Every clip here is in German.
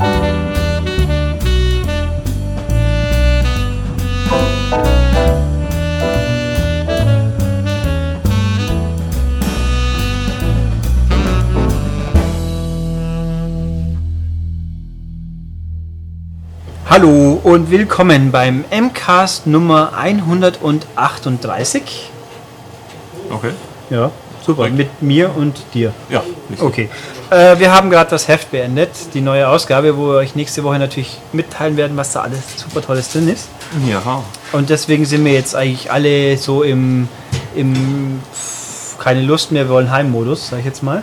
Hallo und willkommen beim MCAST Nummer 138. Okay. Ja, super. Korrekt. Mit mir und dir. Ja, nicht Okay. Äh, wir haben gerade das Heft beendet, die neue Ausgabe, wo wir euch nächste Woche natürlich mitteilen werden, was da alles super Tolles drin ist. Ja. Und deswegen sind wir jetzt eigentlich alle so im, im keine Lust mehr, wir wollen Heimmodus, sag ich jetzt mal.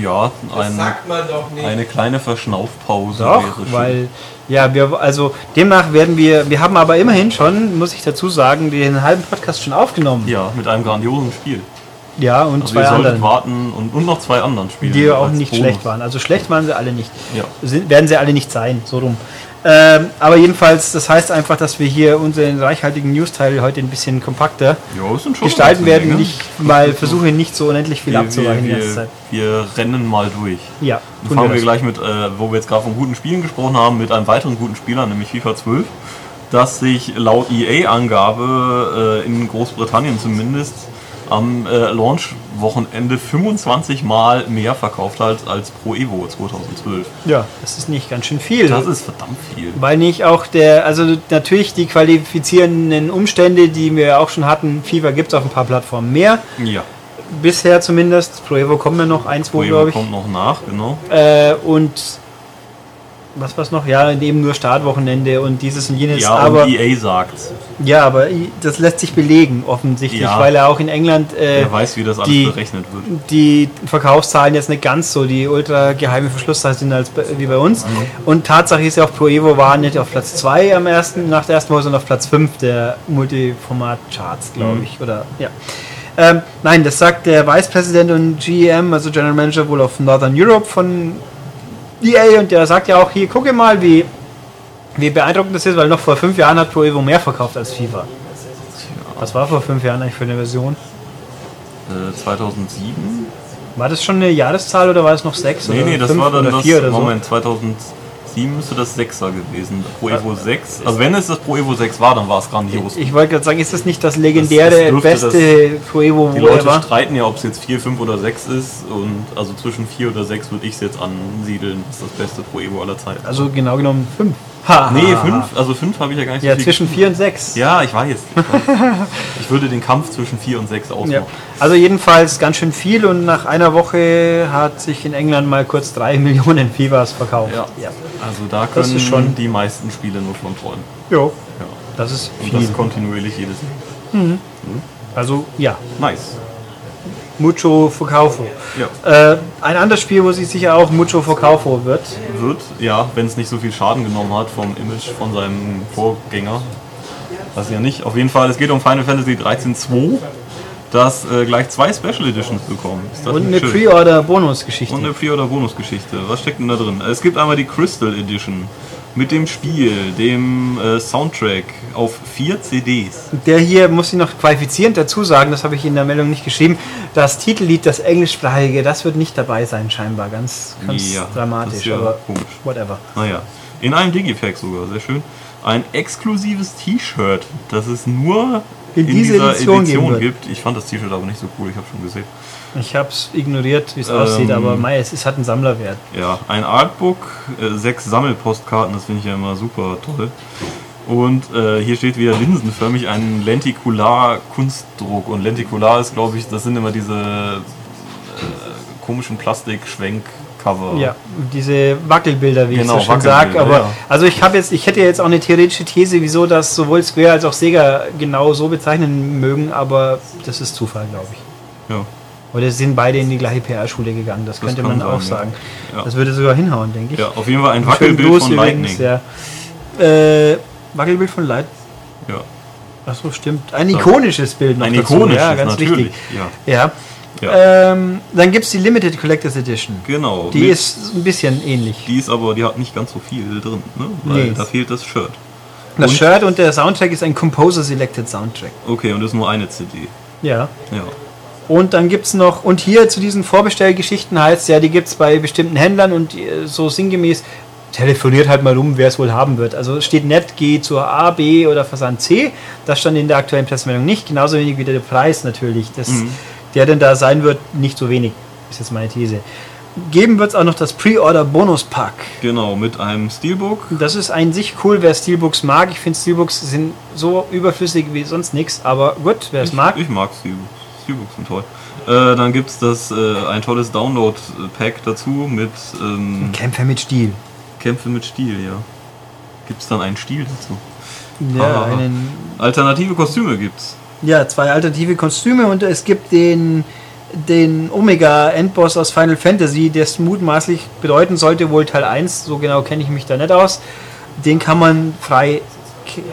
Ja, Das ein, sagt man doch nicht. eine kleine Verschnaufpause Doch, wäre schön. weil ja, wir also demnach werden wir, wir haben aber immerhin schon, muss ich dazu sagen, den halben Podcast schon aufgenommen. Ja, mit einem grandiosen Spiel. Ja, und Also zwei anderen. warten und, und noch zwei anderen Spiele. die auch als nicht Bonus. schlecht waren. Also schlecht waren sie alle nicht. Ja. Sind, werden sie alle nicht sein, so rum. Ähm, aber jedenfalls, das heißt einfach, dass wir hier unseren reichhaltigen News-Teil heute ein bisschen kompakter Ja, schon gestalten werden. Nicht mal versuchen, nicht so unendlich viel wir, abzureichen die wir, ganze Zeit. wir rennen mal durch. Ja, Dann fangen wir wir gleich mit, äh, wo wir jetzt gerade von guten Spielen gesprochen haben, mit einem weiteren guten Spieler, nämlich FIFA 12, das sich laut EA-Angabe äh, in Großbritannien zumindest am äh, Launch-Wochenende 25 Mal mehr verkauft hat als Pro Evo 2012. Ja, das ist nicht ganz schön viel. Das ist verdammt viel. Weil nicht auch der, also natürlich die qualifizierenden Umstände, die wir auch schon hatten, FIFA gibt es auf ein paar Plattformen mehr. Ja, Bisher zumindest. Pro Evo kommen ja noch ein, Pro zwei, Evo glaube ich. kommt noch nach, genau. Äh, und was war's noch? Ja, eben nur Startwochenende und dieses und jenes. Ja, aber und EA sagt, ja, aber das lässt sich belegen offensichtlich, Ja. weil er auch in England äh, wer weiß, wie das alles die- berechnet wird. die Verkaufszahlen jetzt nicht ganz so die ultra geheime Verschlusszahlen sind als wie bei uns. Mhm. Und Tatsache ist ja auch Pro Evo war nicht auf Platz 2 am ersten, nach der ersten Woche, sondern auf Platz 5 der Multiformat-Charts, glaube Mhm. ich. Oder ja. Ähm, nein, das sagt der Vice President und GM, also General Manager wohl auf Northern Europe von EA und der sagt ja auch hier, gucke mal, wie, wie beeindruckend das ist, weil noch vor fünf Jahren hat Pro Evo mehr verkauft als FIFA. Was war vor fünf Jahren eigentlich für eine Version? Äh, 2007? War das schon eine Jahreszahl oder war es noch sechs? Nee, nee, das war dann das, Moment, so? 2000, 7 müsste das 6er gewesen. Pro äh, Evo 6. Also wenn es das Pro Evo 6 war, dann war es grandios. Ich, ich wollte gerade sagen, ist das nicht das legendäre, das, das beste das, Pro Evo, Die Leute war? streiten ja, ob es jetzt 4, 5 oder 6 ist. Und also zwischen 4 oder 6 würde ich es jetzt ansiedeln, das ist das beste Pro Evo aller Zeiten. Also genau genommen 5. Ha, nee, ha, 5. ha. Also 5 habe ich ja gar nicht Ja, so zwischen vier und sechs. Ja, ich weiß. Ich, würde den Kampf zwischen 4 und 6 ausmachen. Ja. Also jedenfalls ganz schön viel und nach einer Woche hat sich in England mal kurz drei Millionen FIFAs verkauft. Ja. ja. Also da Das können ist schon- die meisten Spiele nur von träumen. Jo. Ja. Das ist Und viel. das kontinuierlich jedes Jahr. Also ja, Nice. Mucho Verkaufo. Ja. Äh, ein anderes Spiel, wo sich sicher auch Mucho Verkaufo wird. Wird, ja, wenn es nicht so viel Schaden genommen hat vom Image von seinem Vorgänger. Weiß ich ja nicht. Auf jeden Fall, es geht um Final Fantasy 13.2, das äh, gleich zwei Special Editions bekommen. Und eine? Pre-Order-Bonusgeschichte. Und eine Pre-Order-Bonusgeschichte. Was steckt denn da drin? Es gibt einmal die Crystal Edition mit dem Spiel, dem äh, Soundtrack auf vier CDs. Der hier muss ich noch qualifizierend dazu sagen, das habe ich in der Meldung nicht geschrieben. Das Titellied, das englischsprachige, das wird nicht dabei sein, scheinbar. Ganz, ganz Ja, dramatisch, ja aber komisch. whatever. Naja, in einem Digipack sogar, sehr schön. Ein exklusives T-Shirt, das es nur In in, dieser dieser Edition Edition, gibt. Ich fand das T-Shirt aber nicht so cool, ich habe schon gesehen. Ich habe es ignoriert, wie es Ähm, aussieht, aber mei, es ist, hat einen Sammlerwert. Ja, ein Artbook, äh, sechs Sammelpostkarten, das finde ich ja immer super toll. Und äh, hier steht wieder linsenförmig ein Lentikular-Kunstdruck. Und Lentikular ist, glaube ich, das sind immer diese äh, komischen Plastik-Schwenk-Cover. Ja, diese Wackelbilder, wie Genau, ich so schön sage. Aber ja. also ich habe jetzt, ich hätte jetzt auch eine theoretische These, wieso das sowohl Square als auch Sega genau so bezeichnen mögen, aber das ist Zufall, glaube ich. Ja. Oder sind beide in die gleiche PR-Schule gegangen, das, könnte kann man auch sagen. ja. Das würde sogar hinhauen, denke ich. ja, auf jeden Fall ein Wackelbild von übrigens, Lightning. ja. Äh, Wackelbild von Light. Ja. Achso, stimmt. Ein ikonisches Bild noch Ein dazu. ikonisches, ja, ganz natürlich. wichtig. Ja. Ja. Ja. Ähm, dann gibt es die Limited Collectors Edition. Genau. Die ist ein bisschen ähnlich. die ist aber, die hat nicht ganz so viel drin, ne? Weil Nee. da fehlt das Shirt. Das und- Shirt und der Soundtrack ist ein Composer Selected Soundtrack. Okay, und das ist nur eine CD. Ja. Ja. Und dann gibt es noch, und hier zu diesen Vorbestellgeschichten heißt es ja, die gibt es bei bestimmten Händlern und äh, so sinngemäß telefoniert halt mal rum, wer es wohl haben wird. Also steht nett, geh zur A, B oder Versand C. Das stand in der aktuellen Pressemeldung nicht. Genauso wenig wie der Preis natürlich. Das, Mhm. Der denn da sein wird, nicht so wenig. Ist jetzt meine These. Geben wird es auch noch das Pre-Order-Bonus-Pack. Genau, mit einem Steelbook. Das ist an sich cool, wer Steelbooks mag. Ich finde Steelbooks sind so überflüssig wie sonst nichts, aber gut, wer es mag. ich mag Steelbooks. Steelbooks sind toll. Äh, dann gibt es das, äh, ein tolles Download-Pack dazu mit ähm, Kämpfer mit Stiel. Kämpfe mit Stil, ja. Gibt es dann einen Stil dazu? Ja, Ah. einen, Alternative Kostüme gibt's. ja, zwei alternative Kostüme und es gibt den, den Omega-Endboss aus Final Fantasy, der es mutmaßlich bedeuten sollte, wohl Teil 1, so genau kenne ich mich da nicht aus. Den kann man frei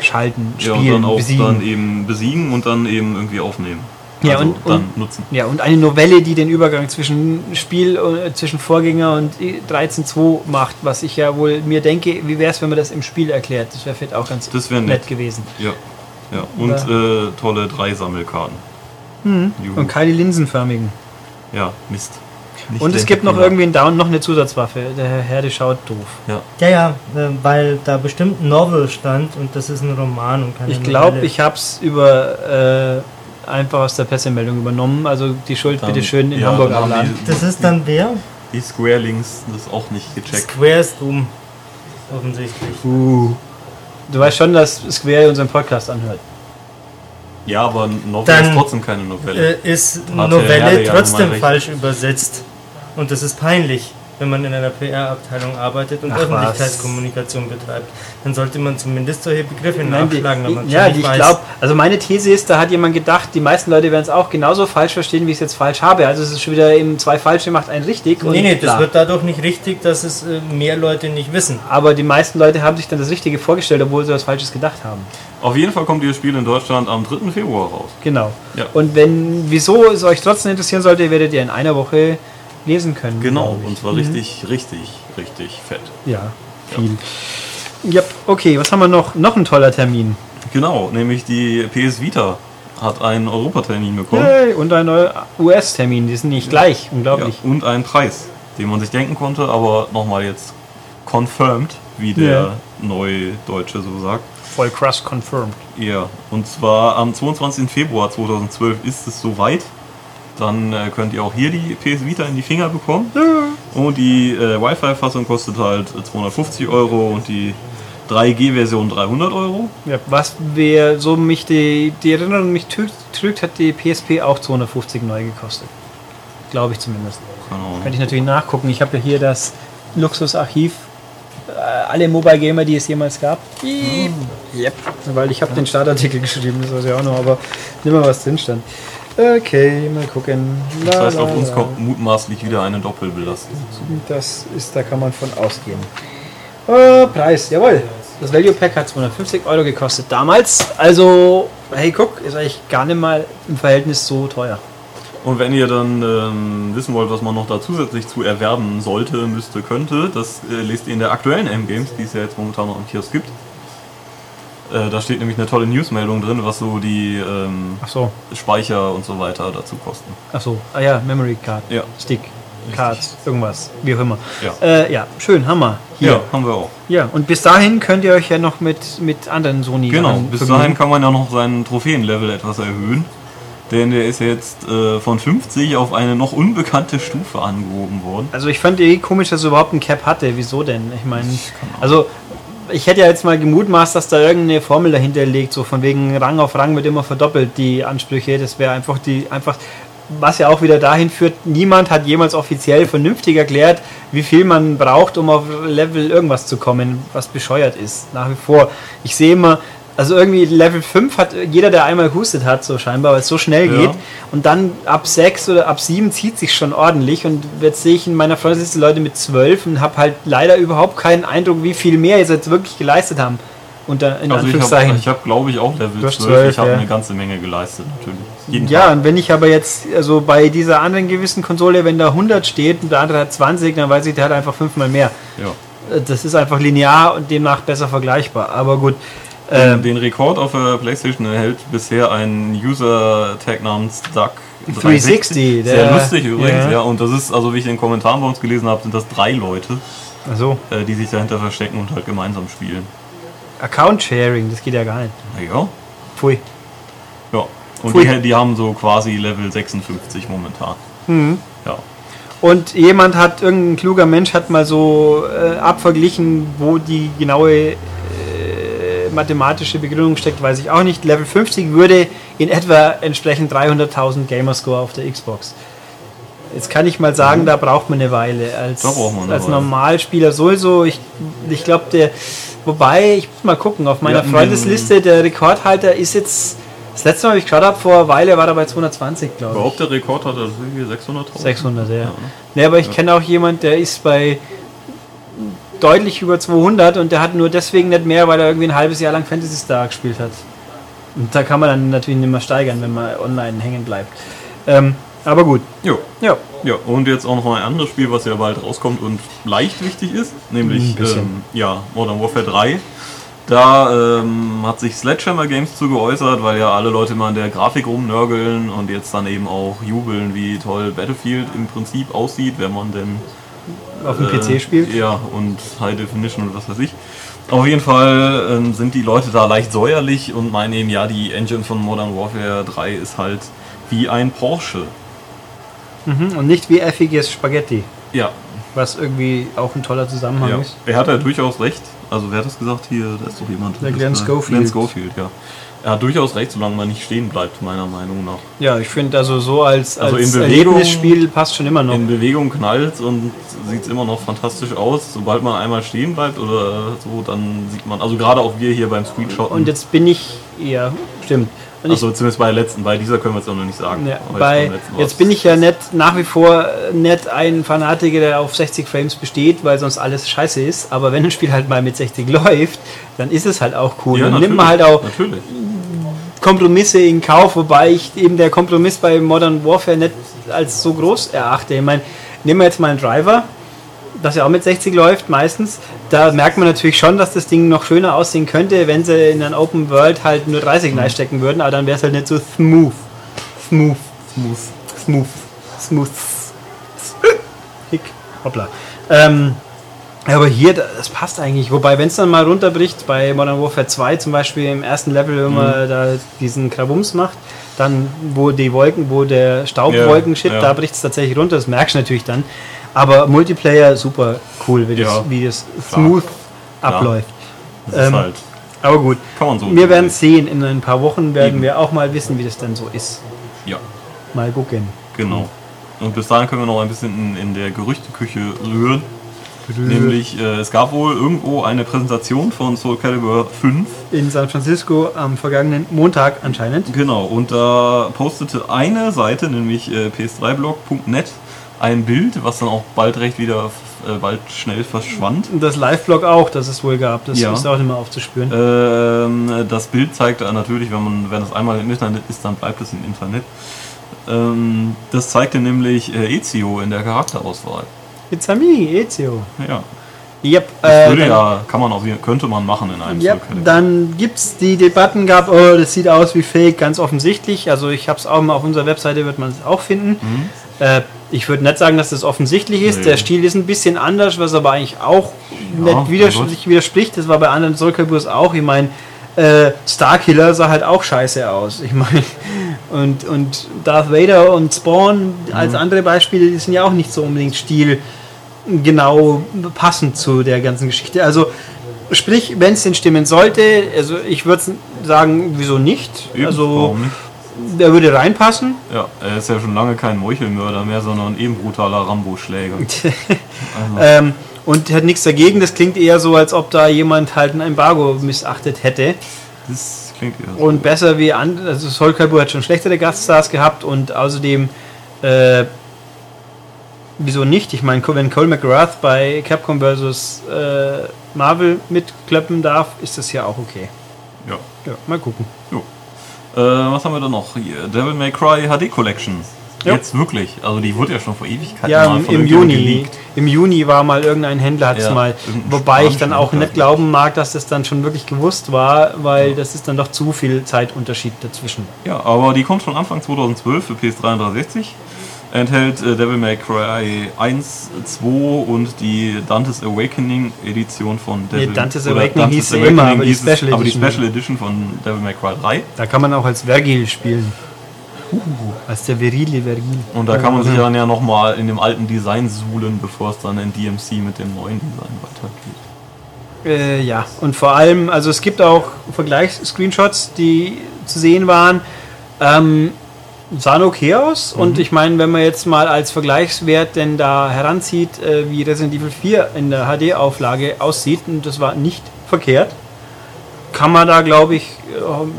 schalten, Ja, und spielen, dann auch besiegen. dann eben besiegen und dann eben irgendwie aufnehmen. Ja, also und- dann und- nutzen. Ja, und eine Novelle, die den Übergang zwischen Spiel, äh, zwischen Vorgänger und 13.2 macht, was ich ja wohl mir denke, wie wäre es, wenn man das im Spiel erklärt? Das wäre vielleicht auch ganz Das wäre nett nett. gewesen. Ja. ja. Und äh, tolle drei Sammelkarten. Juhu. Und keine linsenförmigen. Ja, Mist. Nicht Und es gibt noch irgendwie einen Down, noch eine Zusatzwaffe. Der Herr Herde schaut doof. Ja. Ja, ja, äh, weil da bestimmt ein Novel stand und das ist ein Roman und keine Ich glaube, ich habe es über äh, einfach aus der Pressemeldung übernommen. Also die Schuld Dann- bitte schön in ja, Hamburg abladen. Das ist dann wer? Die Square Links das auch nicht gecheckt. Square ist dumm. Offensichtlich. Uh. Du weißt schon, dass Square unseren Podcast anhört. Ja, aber ein Novel Dann- ist trotzdem keine Novelle. Äh, ist Novelle trotzdem falsch übersetzt. Und das ist peinlich, wenn man in einer PR-Abteilung arbeitet und Ach, was. Öffentlichkeitskommunikation betreibt. Dann sollte man zumindest solche Begriffe Nein, die, nachschlagen, wenn man ja, schon die, nicht ich weiß. glaube, also meine These ist, da hat jemand gedacht, die meisten Leute werden es auch genauso falsch verstehen, wie ich es jetzt falsch habe. Also es ist schon wieder eben zwei falsche macht ein richtig. und Nee, nee, das bla. wird dadurch nicht richtig, dass es äh, mehr Leute nicht wissen. Aber die meisten Leute haben sich dann das Richtige vorgestellt, obwohl sie was Falsches gedacht haben. Auf jeden Fall kommt dieses Spiel in Deutschland am 3. Februar raus. Genau. Ja. Und wenn, wieso es euch trotzdem interessieren sollte, werdet ihr in einer Woche lesen können. Genau, und zwar richtig, richtig, richtig fett. Ja, viel. Ja, okay, was haben wir noch? Noch ein toller Termin. Genau, nämlich die PS Vita hat einen Europatermin bekommen. Yay, und ein neuer US-Termin, die sind nicht gleich, Ja, unglaublich. und einen Preis, den man sich denken konnte, aber nochmal jetzt confirmed, wie der Ja. Neudeutsche so sagt. Voll krass confirmed. Ja, und zwar am 22. Februar 2012 ist es soweit. Dann äh, könnt ihr auch hier die PS Vita in die Finger bekommen. Und die äh, Wi-Fi-Fassung kostet halt 250 Euro und die 3G-Version 300 Euro. Ja, was wir, so mich die, die Erinnerung mich trügt, trügt, hat die PSP auch 250 neu gekostet. Glaube ich zumindest. Könnte ich natürlich nachgucken. Ich habe ja hier das Luxusarchiv. äh, Alle Mobile Gamer, die es jemals gab. Yep. Weil ich habe den Startartikel geschrieben, das weiß ich auch noch, aber nimm mal was drin stand. Okay, mal gucken. La, Das heißt, auf uns la. kommt mutmaßlich wieder eine Doppelbelastung zu. Das ist, da kann man von ausgehen. Äh, Preis, jawohl. Das Value Pack hat 250 Euro gekostet damals. Also, hey, guck, ist eigentlich gar nicht mal im Verhältnis so teuer. Und wenn ihr dann ähm, wissen wollt, was man noch da zusätzlich zu erwerben sollte, müsste, könnte, das äh, lest ihr in der aktuellen M-Games, die es ja jetzt momentan noch im Kiosk gibt. Äh, da steht nämlich eine tolle Newsmeldung drin, was so die ähm, so, Speicher und so weiter dazu kosten. ach so. Ah ja, Memory Card, Ja. Stick, Cards, irgendwas, wie auch immer. Ja. Äh, ja, schön, Hammer. Hier. Ja, haben wir auch. Ja, und bis dahin könnt ihr euch ja noch mit, mit anderen Sony Genau, bis dahin kann man ja noch seinen Trophäenlevel etwas erhöhen. Denn der ist jetzt äh, von 50 auf eine noch unbekannte Stufe angehoben worden. Also ich fand eh komisch, dass er überhaupt ein Cap hatte. Wieso denn? Ich meine, also ich hätte ja jetzt mal gemutmaßt, dass da irgendeine Formel dahinter liegt, so von wegen Rang auf Rang wird immer verdoppelt die Ansprüche. Das wäre einfach die einfach was ja auch wieder dahin führt, niemand hat jemals offiziell vernünftig erklärt, wie viel man braucht, um auf Level irgendwas zu kommen, was bescheuert ist. Nach wie vor. Ich sehe immer, also irgendwie Level 5 hat jeder, der einmal hustet hat, so scheinbar, weil es so schnell Ja. geht. Und dann ab 6 oder ab 7 zieht sich schon ordentlich. Und jetzt sehe ich in meiner Freundesliste Leute mit 12 und habe halt leider überhaupt keinen Eindruck, wie viel mehr sie jetzt wirklich geleistet haben. Unter, in Also ich Anführungszeichen. habe, ich hab, glaube ich, auch Level Du hast 12. 12, ich habe ja. eine ganze Menge geleistet, natürlich. Jeden Ja, Tag. und wenn ich aber jetzt, also bei dieser anderen gewissen Konsole, wenn da 100 steht und der andere hat 20, dann weiß ich, der hat einfach fünfmal mehr. Ja. Äh, Das ist einfach linear und demnach besser vergleichbar. Aber gut. Ähm, Ähm, den Rekord auf der PlayStation erhält bisher ein User-Tag namens Duck 360, Sehr lustig übrigens, ja. ja. Und das ist, also wie ich in den Kommentaren bei uns gelesen habe, sind das drei Leute, Also, äh, die sich dahinter verstecken und halt gemeinsam spielen. Account Sharing, das geht ja gar nicht. Naja, Pfui. ja. Und Pfui. die, die haben so quasi Level 56 momentan. Mhm. Ja. Und jemand hat, irgendein kluger Mensch hat mal so äh, abverglichen, wo die genaue äh, mathematische Begründung steckt, weiß ich auch nicht. Level 50 würde in etwa entsprechen 300.000 Gamerscore auf der Xbox. Jetzt kann ich mal sagen, da braucht man eine Weile. Als, eine als. Normalspieler sowieso. Ich, ich glaube, der. Wobei, ich muss mal gucken, auf meiner hatten Freundesliste, der Rekordhalter ist jetzt. Das letzte Mal, wie ich geschaut habe, vor einer Weile war er bei 220, glaube ich. Überhaupt der Rekord hat das irgendwie 600.000. 600, ja. Ja. Nee, aber ich kenne auch jemand, der ist bei deutlich über 200 und der hat nur deswegen nicht mehr, weil er irgendwie ein halbes Jahr lang Fantasy Star gespielt hat. Und da kann man dann natürlich nicht mehr steigern, wenn man online hängen bleibt. Ähm, aber gut, Jo. ja. Ja, und jetzt auch noch mal ein anderes Spiel, was ja bald rauskommt und leicht wichtig ist, nämlich ähm, ja, Modern Warfare 3. Da ähm, hat sich Sledgehammer Games zu geäußert, weil ja alle Leute mal an der Grafik rumnörgeln und jetzt dann eben auch jubeln, wie toll Battlefield im Prinzip aussieht, wenn man denn Auf dem äh, PC spielt. Ja, und High Definition und was weiß ich. Auf jeden Fall ähm, sind die Leute da leicht säuerlich und meinen eben, ja, die Engine von Modern Warfare 3 ist halt wie ein Porsche. Mhm. Und nicht wie effiges Spaghetti, Ja, was irgendwie auch ein toller Zusammenhang Ja, ist. er hat ja durchaus recht. Also wer hat das gesagt hier? Da ist doch jemand. Der Glenn äh, Schofield. Glenn Schofield, ja. Er hat durchaus recht, solange man nicht stehen bleibt, meiner Meinung nach. Ja, ich finde also so als, Also als in Bewegung- Erlebnisspiel passt schon immer noch. In Bewegung knallt und sieht immer noch fantastisch aus. Sobald man einmal stehen bleibt oder so, dann sieht man, also gerade auch wir hier beim Screenshotten. Und jetzt bin ich, ja, stimmt. Und also zumindest bei der letzten, bei dieser können wir es auch noch nicht sagen. Ja, bei, jetzt bin ich ja nicht nach wie vor nicht ein Fanatiker, der auf 60 Frames besteht, weil sonst alles scheiße ist. Aber wenn ein Spiel halt mal mit 60 läuft, dann ist es halt auch cool. ja, dann nimmt man halt auch Natürlich. Kompromisse in Kauf, wobei ich eben der Kompromiss bei Modern Warfare nicht als so groß erachte. Ich meine, nehmen wir jetzt mal einen Driver, das ja auch mit 60 läuft meistens. Da merkt man natürlich schon, dass das Ding noch schöner aussehen könnte, wenn sie in einer Open World halt nur 30 Mhm. reinstecken würden, aber dann wäre es halt nicht so smooth. Smooth. Smooth. Smooth. Smooth. Hick. Hoppla. Ähm, aber hier, das passt eigentlich. Wobei, wenn es dann mal runterbricht, bei Modern Warfare 2 zum Beispiel im ersten Level, wenn Mhm. man da diesen Krabums macht, dann wo die Wolken, wo der Staubwolken-Shit, Ja, ja. da bricht es tatsächlich runter, das merkst du natürlich dann. Aber Multiplayer super cool, wie das, Ja, wie das smooth abläuft. Das ist Ähm, halt, Aber gut, kann man so. wir werden es sehen. In ein paar Wochen werden Eben. wir auch mal wissen, wie das dann so ist. Ja, Mal gucken. genau. Und bis dahin können wir noch ein bisschen in, in der Gerüchteküche rühren. Nämlich, äh, es gab wohl irgendwo eine Präsentation von Soul Calibur 5. In San Francisco am vergangenen Montag anscheinend. Genau, und da postete eine Seite, nämlich äh, ps3blog.net, ein Bild, was dann auch bald recht wieder, äh, bald schnell verschwand. Das Live-Blog auch, das es wohl gab. Das Ja. ist auch nicht mehr aufzuspüren. Ähm, das Bild zeigt natürlich, wenn man, wenn es einmal im Internet ist, dann bleibt es im Internet. Ähm, das zeigte nämlich äh, Ezio in der Charakterauswahl. It's a me, Ezio. Ja, Yep, das äh, würde dann, ja, kann man jeden könnte man machen in einem yep, dann gibt's die Debatten gab, oh, das sieht aus wie Fake, ganz offensichtlich. Also ich habe es auch mal auf unserer Webseite, wird man es auch finden. Äh, ich würde nicht sagen, dass das offensichtlich ist. Mhm. Nee. Der Stil ist ein bisschen anders, was aber eigentlich auch Ja, nicht widerspricht, widerspricht. Das war bei anderen Soul Caliburs auch. Ich meine, äh, Starkiller sah halt auch scheiße aus. Ich meine, und, und Darth Vader und Spawn als Mhm. andere Beispiele, die sind ja auch nicht so unbedingt Stil genau passend zu der ganzen Geschichte. Also sprich, wenn es denn stimmen sollte, also ich würde sagen, wieso nicht? Eben, also nicht? der würde reinpassen. Ja, er ist ja schon lange kein Meuchelmörder mehr, sondern eben brutaler Rambo-Schläger. Also, ähm, und hat nichts dagegen. Das klingt eher so, als ob da jemand halt ein Embargo missachtet hätte. das klingt eher so. Und besser wie andere, also Soul Calibur hat schon schlechtere Gaststars gehabt und außerdem, äh, wieso nicht? Ich meine, wenn Cole McGrath bei Capcom vs. Äh, Marvel mitklöppen darf, ist das ja auch okay. Ja. Ja, mal gucken. Jo. Äh, was haben wir da noch? Hier, Devil May Cry HD Collection. Ja. Jetzt wirklich. Also die wurde ja schon vor Ewigkeiten Ja, mal im, Juni. geleakt. Im Juni war mal irgendein Händler, hat es Ja, mal. Wobei ich dann auch nicht glauben mag, dass das dann schon wirklich gewusst war, weil das ist dann doch zu viel Zeitunterschied dazwischen. Ja, aber die kommt schon Anfang 2012 für PS3 und 360. Enthält äh, Devil May Cry 1, 2 und die Dante's Awakening Edition von Devil Dante's oder Awakening hieß sie Awakening immer, aber die hieß Special aber die Edition. Special Edition von Devil May Cry 3. Da kann man auch als Vergil spielen. Als der virile Vergil. Und da kann man sich dann ja nochmal in dem alten Design suhlen, bevor es dann in DMC mit dem neuen Design weitergeht. Äh, ja, und vor allem, also es gibt auch Vergleichs-Screenshots, die zu sehen waren. Ähm, sahen okay aus. Und ich meine, wenn man jetzt mal als Vergleichswert denn da heranzieht, äh, wie Resident Evil 4 in der HD-Auflage aussieht, und das war nicht verkehrt, kann man da, glaube ich, ähm,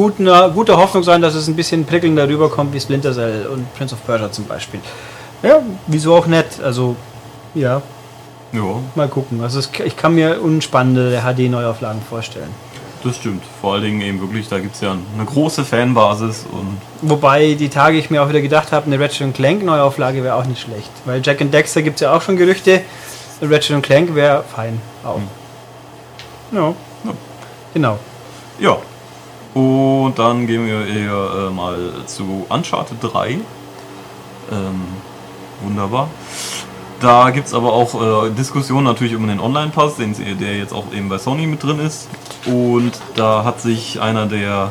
guter, guter Hoffnung sein, dass es ein bisschen prickelnder rüberkommt wie Splinter Cell und Prince of Persia zum Beispiel. Ja, wieso auch nett. Also, ja, Ja, Mal gucken. Also es, ich kann mir unspannende HD-Neuauflagen vorstellen. das stimmt. Vor allen Dingen eben wirklich, da gibt es ja eine große Fanbasis und Wobei die Tage ich mir auch wieder gedacht habe, eine Ratchet Clank Neuauflage wäre auch nicht schlecht. Weil Jack and Dexter gibt es ja auch schon Gerüchte. Ratchet Clank wäre fein auch. Ja. Ja. Genau. Ja. Und dann gehen wir eher äh, mal zu Uncharted 3. Ähm, wunderbar. Da gibt es aber auch äh, Diskussionen natürlich um den Online-Pass, den sie- der jetzt auch eben bei Sony mit drin ist. Und da hat sich einer der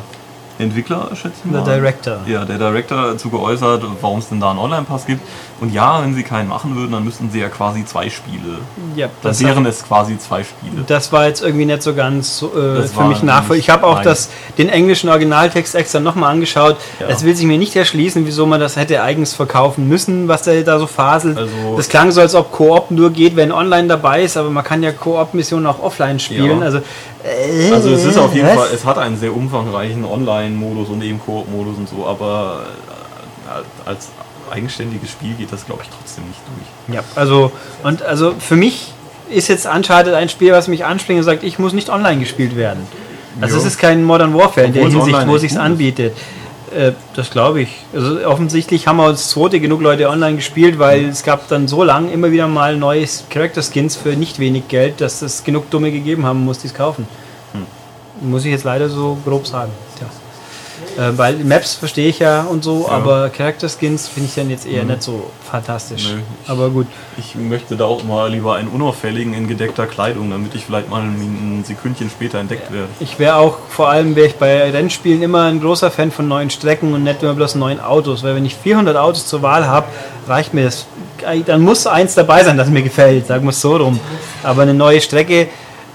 Entwickler, schätze ich Der mal. Director. Ja, der Director dazu geäußert, warum es denn da einen Online-Pass gibt. Und ja, wenn sie keinen machen würden, dann müssten sie ja quasi zwei Spiele. Ja, Dann das, wären es quasi zwei Spiele. das war jetzt irgendwie nicht so ganz äh, für mich nachvollziehbar. Ich habe auch das, den englischen Originaltext extra nochmal angeschaut. Ja. Es will sich mir nicht erschließen, wieso man das hätte eigens verkaufen müssen, was der da so faselt. Also- das klang so, als ob Koop nur geht, wenn online dabei ist, aber man kann ja Koop-Missionen auch offline spielen. Ja. Also, äh, Also es ist auf jeden was? Fall, es hat einen sehr umfangreichen Online-Modus und eben Koop-Modus und so, aber äh, als eigenständiges Spiel geht das glaube ich trotzdem nicht durch. Ja, also, und also für mich ist jetzt Uncharted ein Spiel, was mich anspringt und sagt, ich muss nicht online gespielt werden. Also Ja. es ist kein Modern Warfare in der Obwohl Hinsicht, wo ist. anbietet. Äh, das glaube ich. Also offensichtlich haben wir uns zweite genug Leute online gespielt, weil es gab dann so lang immer wieder mal neue Character Skins für nicht wenig Geld, dass es genug Dumme gegeben haben muss, die es kaufen. Hm. Muss ich jetzt leider so grob sagen. Tja. Äh, weil Maps verstehe ich ja und so, Ja. aber Character Skins finde ich dann jetzt eher nicht so fantastisch. Nö, ich- aber gut. Ich möchte da auch mal lieber einen unauffälligen in gedeckter Kleidung, damit ich vielleicht mal ein Sekündchen später entdeckt werde. Ich wäre auch, vor allem wäre ich bei Rennspielen immer ein großer Fan von neuen Strecken und nicht immer bloß neuen Autos, weil wenn ich 400 Autos zur Wahl habe, reicht mir das. Dann muss eins dabei sein, das mir gefällt, sagen wir es so rum. Aber eine neue Strecke,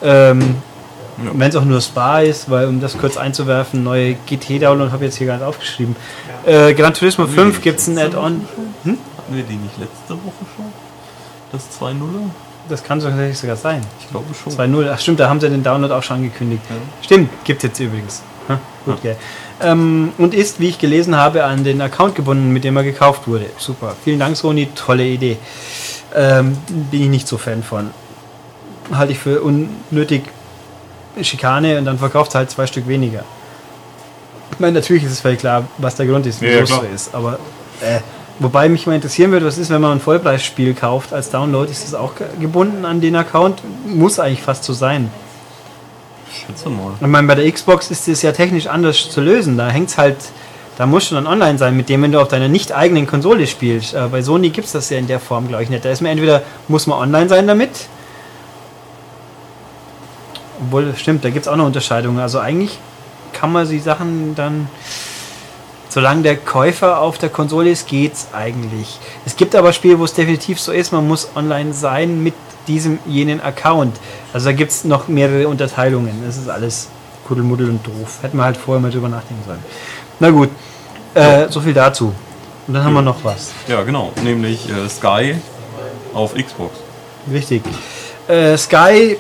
ähm, Ja. wenn es auch nur Spa ist, weil um das kurz einzuwerfen, neue GT-Download habe ich jetzt hier gar nicht aufgeschrieben. Äh, Gran Turismo 5 gibt es ein Add-on. Hatten wir die nicht letzte Woche schon? Das 2.0? Das kann tatsächlich sogar sein. Ich glaube schon. 2.0, ach stimmt, da haben sie den Download auch schon angekündigt. Ja. Stimmt, gibt es jetzt übrigens. Ha, gut, gell. Ähm, und ist, wie ich gelesen habe, an den Account gebunden, mit dem er gekauft wurde. Super. Vielen Dank, Sony. Tolle Idee. Ähm, bin ich nicht so Fan von. Halte ich für unnötig Schikane und dann verkauft es halt zwei Stück weniger. Ich meine, natürlich ist es völlig klar, was der Grund ist, wieso ja, es so ist. Aber äh, wobei mich mal interessieren würde, was ist, wenn man ein Vollpreisspiel kauft als Download, ist das auch ge- gebunden an den Account? Muss eigentlich fast so sein. Schätze mal. Ich meine, bei der Xbox ist es ja technisch anders zu lösen. Da hängt's halt, da musst du dann online sein, mit dem, wenn du auf deiner nicht eigenen Konsole spielst. Äh, bei Sony gibt es das ja in der Form, glaube ich, nicht. Da ist man entweder, muss man online sein damit. Obwohl, das stimmt, da gibt es auch noch Unterscheidungen. Also eigentlich kann man die Sachen dann, solange der Käufer auf der Konsole ist, geht's eigentlich. Es gibt aber Spiele, wo es definitiv so ist, man muss online sein mit diesem jenen Account. Also da gibt es noch mehrere Unterteilungen. Das ist alles Kuddelmuddel und doof. Hätten wir halt vorher mal drüber nachdenken sollen. Na gut, äh, so viel dazu. Und dann haben wir noch was. Ja, genau. Nämlich äh, Sky auf Xbox. Richtig. Äh, Sky,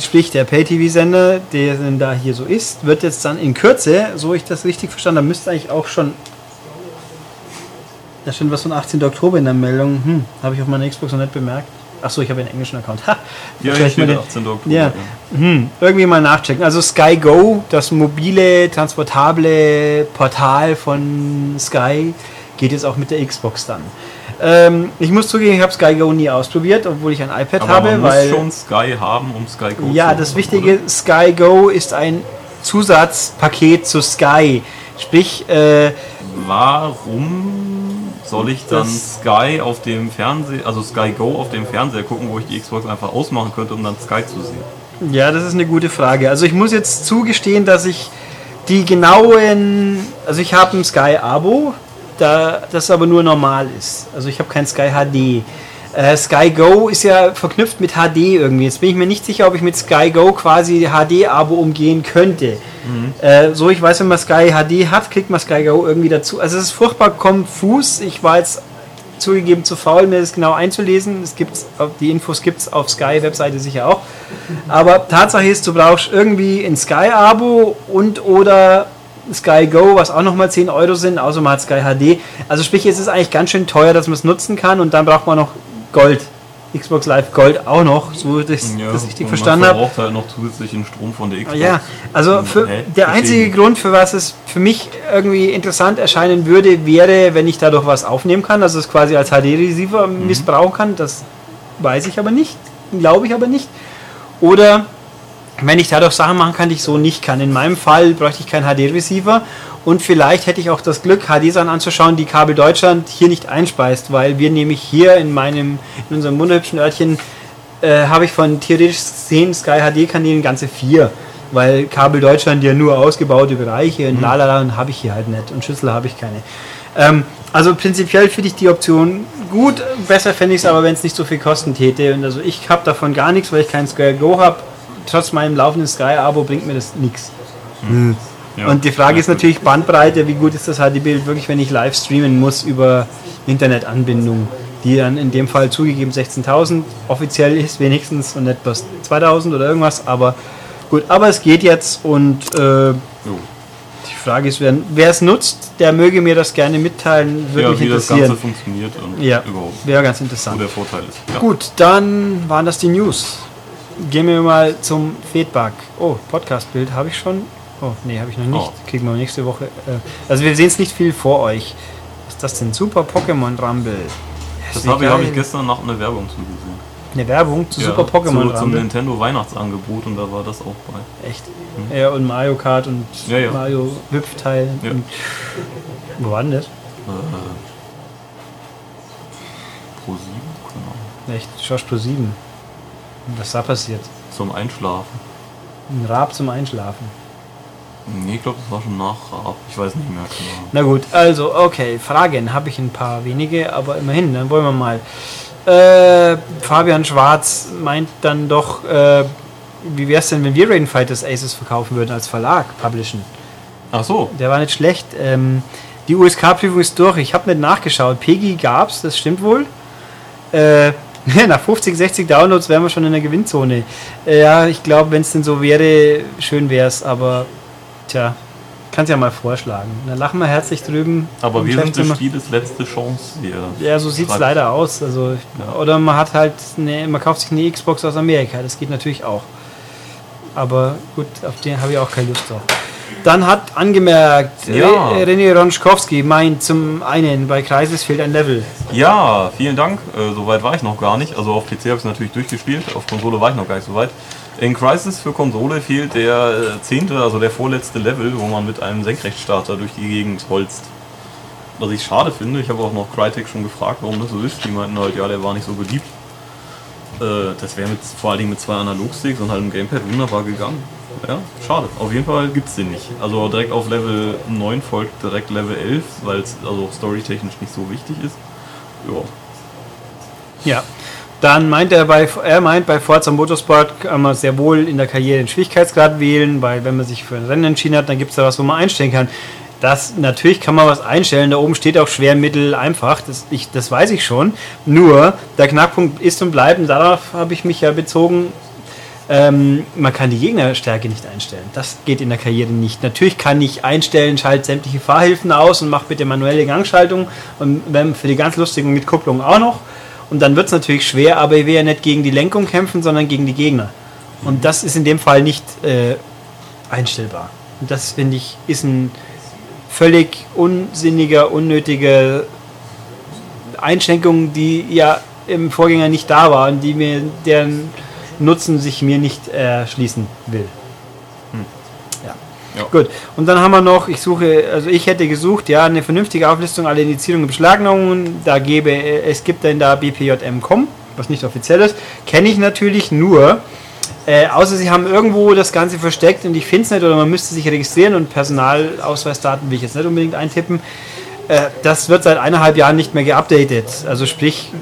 sprich der Pay-TV-Sender, der denn da hier so ist, wird jetzt dann in Kürze, so ich das richtig verstanden habe, müsste eigentlich auch schon. Da steht was von 18. Oktober in der Meldung. Hm, habe ich auf meiner Xbox noch nicht bemerkt. Achso, ich habe einen englischen Account. Ha, Ja, hier mal den- 18. Oktober. Ja, hm, irgendwie mal nachchecken. Also Sky Go, das mobile, transportable Portal von Sky, geht es auch mit der Xbox dann. Ähm, ich muss zugeben, ich habe Sky Go nie ausprobiert, obwohl ich ein iPad Aber habe, man muss weil schon Sky haben, um Sky Go ja, zu das Wichtige, Sky Go ist ein Zusatzpaket zu Sky. Sprich, äh, oder? Warum soll ich dann Sky auf dem Fernseher, also Sky Go auf dem Fernseher gucken, wo ich die Xbox einfach ausmachen könnte, um dann Sky zu sehen? Ja, das ist eine gute Frage. Also ich muss jetzt zugestehen, dass ich die genauen, also ich habe ein Sky Abo, da das aber nur normal ist. Also ich habe kein Sky HD. Äh, Sky Go ist ja verknüpft mit HD irgendwie. Jetzt bin ich mir nicht sicher, ob ich mit Sky Go quasi HD-Abo umgehen könnte. Äh, so, ich weiß, wenn man Sky HD hat, kriegt man Sky Go irgendwie dazu. Also es ist furchtbar konfus. Ich war jetzt zugegeben zu faul, mir das genau einzulesen. Es gibt's, die Infos gibt es auf Sky-Webseite sicher auch. Aber Tatsache ist, du brauchst irgendwie ein Sky-Abo und oder Sky Go, was auch nochmal 10 Euro sind, außer man hat Sky HD. Also sprich, es ist eigentlich ganz schön teuer, dass man es nutzen kann und dann braucht man noch Gold. Xbox Live Gold auch noch, so dass ich das richtig und verstanden man habe. verbraucht halt noch zusätzlichen Strom von der Xbox. Ja, also für, der einzige ich. Grund, für was es für mich irgendwie interessant erscheinen würde, wäre, wenn ich dadurch was aufnehmen kann, also es quasi als HD-Receiver Mhm. missbrauchen kann. Das weiß ich aber nicht, glaube ich aber nicht. Oder wenn ich dadurch Sachen machen kann, die ich so nicht kann. In meinem Fall bräuchte ich keinen HD-Receiver und vielleicht hätte ich auch das Glück, HD-Sachen anzuschauen, die Kabel Deutschland hier nicht einspeist, weil wir nämlich hier in meinem, in unserem wunderhübschen Örtchen äh, habe ich von theoretisch 10 Sky HD-Kanälen ganze vier. Weil Kabel Deutschland ja nur ausgebaute Bereiche und lalala und habe ich hier halt nicht und Schüssel habe ich keine. Ähm, also prinzipiell finde ich die Option gut, besser fände ich es aber, wenn es nicht so viel kosten täte. Und also ich habe davon gar nichts, weil ich kein Sky Go habe. Trotz meinem laufenden Sky-Abo bringt mir das nichts. Ja. Und die Frage ist natürlich Bandbreite, wie gut ist das HD-Bild wirklich, wenn ich live streamen muss über Internetanbindung, die dann in dem Fall zugegeben 16.000 offiziell ist wenigstens und nicht bloß 2.000 oder irgendwas, aber gut, aber es geht jetzt und äh, die Frage ist, wer, es nutzt, der möge mir das gerne mitteilen, würde Ja, mich wie das Ganze interessieren. funktioniert und Ja, überhaupt, wäre ganz wo interessant. der Vorteil ist. Ja. Gut, dann waren das die News. Gehen wir mal zum Feedback. Oh, Podcast-Bild habe ich schon. Oh, nee, habe ich noch nicht. Oh. Kriegen wir nächste Woche. Äh, also wir sehen es nicht viel vor euch. Was ist das denn? Super Pokémon Rumble. Das wie habe ich, hab ich gestern nach einer Werbung zugesehen. Eine Werbung zu Ja, Super Pokémon zu, zum Rumble. Nintendo Weihnachtsangebot und da war das auch bei. Echt. Ja, und Mario Kart und Ja, ja. Mario Hüpfteil. Ja. Und wo war denn das? Äh, Pro 7, genau. Echt, Josh Pro 7. Was da passiert? Zum Einschlafen. Ein Rab zum Einschlafen. Nee, ich glaube, das war schon nach Raab. Ich weiß nicht mehr genau. Na gut, also, okay, Fragen habe ich ein paar wenige, aber immerhin, dann wollen wir mal. Äh, Fabian Schwarz meint dann doch, äh, wie wäre es denn, wenn wir Raiden Fighters Aces verkaufen würden als Verlag, publishen? Ach so, Der war nicht schlecht. Ähm, die USK-Prüfung ist durch. Ich habe nicht nachgeschaut. PEGI gab's, das stimmt wohl. Äh, nach 50, 60 Downloads wären wir schon in der Gewinnzone. Äh, ja, ich glaube, wenn es denn so wäre, schön wäre es, aber tja, kannst ja mal vorschlagen. Dann lachen wir herzlich drüben. aber wir sind des Chefzimmer. Spieles letzte Chance hier. Ja, so sieht es leider aus. Also, Ja. Oder man hat halt eine, man kauft sich eine Xbox aus Amerika, das geht natürlich auch. Aber gut, auf den habe ich auch keine Lust drauf. Dann hat angemerkt, Ja. Re- René Ronschkowski meint zum einen, bei Kreises fehlt ein Level. Ja, vielen Dank. Äh, Soweit war ich noch gar nicht. Also auf PC habe ich es natürlich durchgespielt, auf Konsole war ich noch gar nicht so weit. In Crisis für Konsole fehlt der äh, zehnte, also der vorletzte Level, wo man mit einem Senkrechtstarter durch die Gegend holzt. Was ich schade finde, ich habe auch noch Crytek schon gefragt, warum das so ist. Die meinten halt, ja, der war nicht so beliebt. Äh, das wäre vor allen Dingen mit zwei Analogsticks und halt einem Gamepad wunderbar gegangen. Ja, schade. Auf jeden Fall gibt es den nicht. Also direkt auf Level 9 folgt direkt Level 11, weil es also storytechnisch nicht so wichtig ist. Ja. Ja. Dann meint er bei er meint bei Forza Motorsport kann man sehr wohl in der Karriere den Schwierigkeitsgrad wählen, weil wenn man sich für ein Rennen entschieden hat, dann gibt es da was, wo man einstellen kann. Das natürlich kann man was einstellen. Da oben steht auch schwer, mittel, einfach. Das, ich, das weiß ich schon. Nur der Knackpunkt ist und bleibt. Und darauf habe ich mich ja bezogen. Ähm, man kann die Gegnerstärke nicht einstellen. Das geht in der Karriere nicht. Natürlich kann ich einstellen, schalte sämtliche Fahrhilfen aus und mache bitte manuelle Gangschaltung und wenn für die ganz lustigen mit Kupplung auch noch. Und dann wird es natürlich schwer, aber ich will ja nicht gegen die Lenkung kämpfen, sondern gegen die Gegner. Und das ist in dem Fall nicht äh, einstellbar. Und das finde ich ist ein völlig unsinniger, unnötiger Einschränkungen, die ja im Vorgänger nicht da waren, die mir deren Nutzen sich mir nicht erschließen will. Ja. Ja. Gut, und dann haben wir noch, ich suche, also ich hätte gesucht, ja, eine vernünftige Auflistung aller Indizierungen und Beschlagnahmungen. Da gebe es gibt dann da BPJM.com, was nicht offiziell ist. Kenne ich natürlich nur. Äh, außer sie haben irgendwo das Ganze versteckt und ich finde es nicht oder man müsste sich registrieren und Personalausweisdaten will ich jetzt nicht unbedingt eintippen. Äh, das wird seit eineinhalb Jahren nicht mehr geupdatet. Also sprich,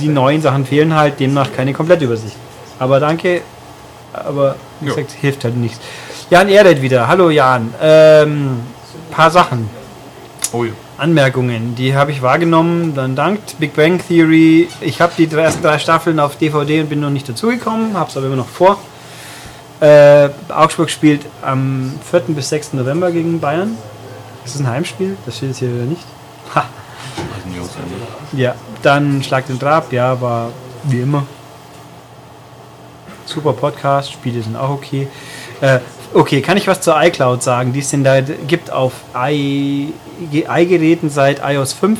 die neuen Sachen fehlen halt, demnach keine Komplettübersicht. Aber danke, aber wie gesagt, hilft halt nichts. Jan Ehret wieder. Hallo Jan. Ähm, paar Sachen. Oh ja. Anmerkungen, die habe ich wahrgenommen, dann dankt Big Bang Theory. Ich habe die ersten drei Staffeln auf DVD und bin noch nicht dazugekommen, habe es aber immer noch vor. Äh, Augsburg spielt am 4. bis 6. November gegen Bayern. Ist das ein Heimspiel? Das steht jetzt hier wieder nicht. Ha. Ja, dann Schlag den Trab, ja, war wie immer. Super Podcast, Spiele sind auch okay. Äh, okay, kann ich was zur iCloud sagen, die es denn da gibt auf i-Geräten seit iOS 5?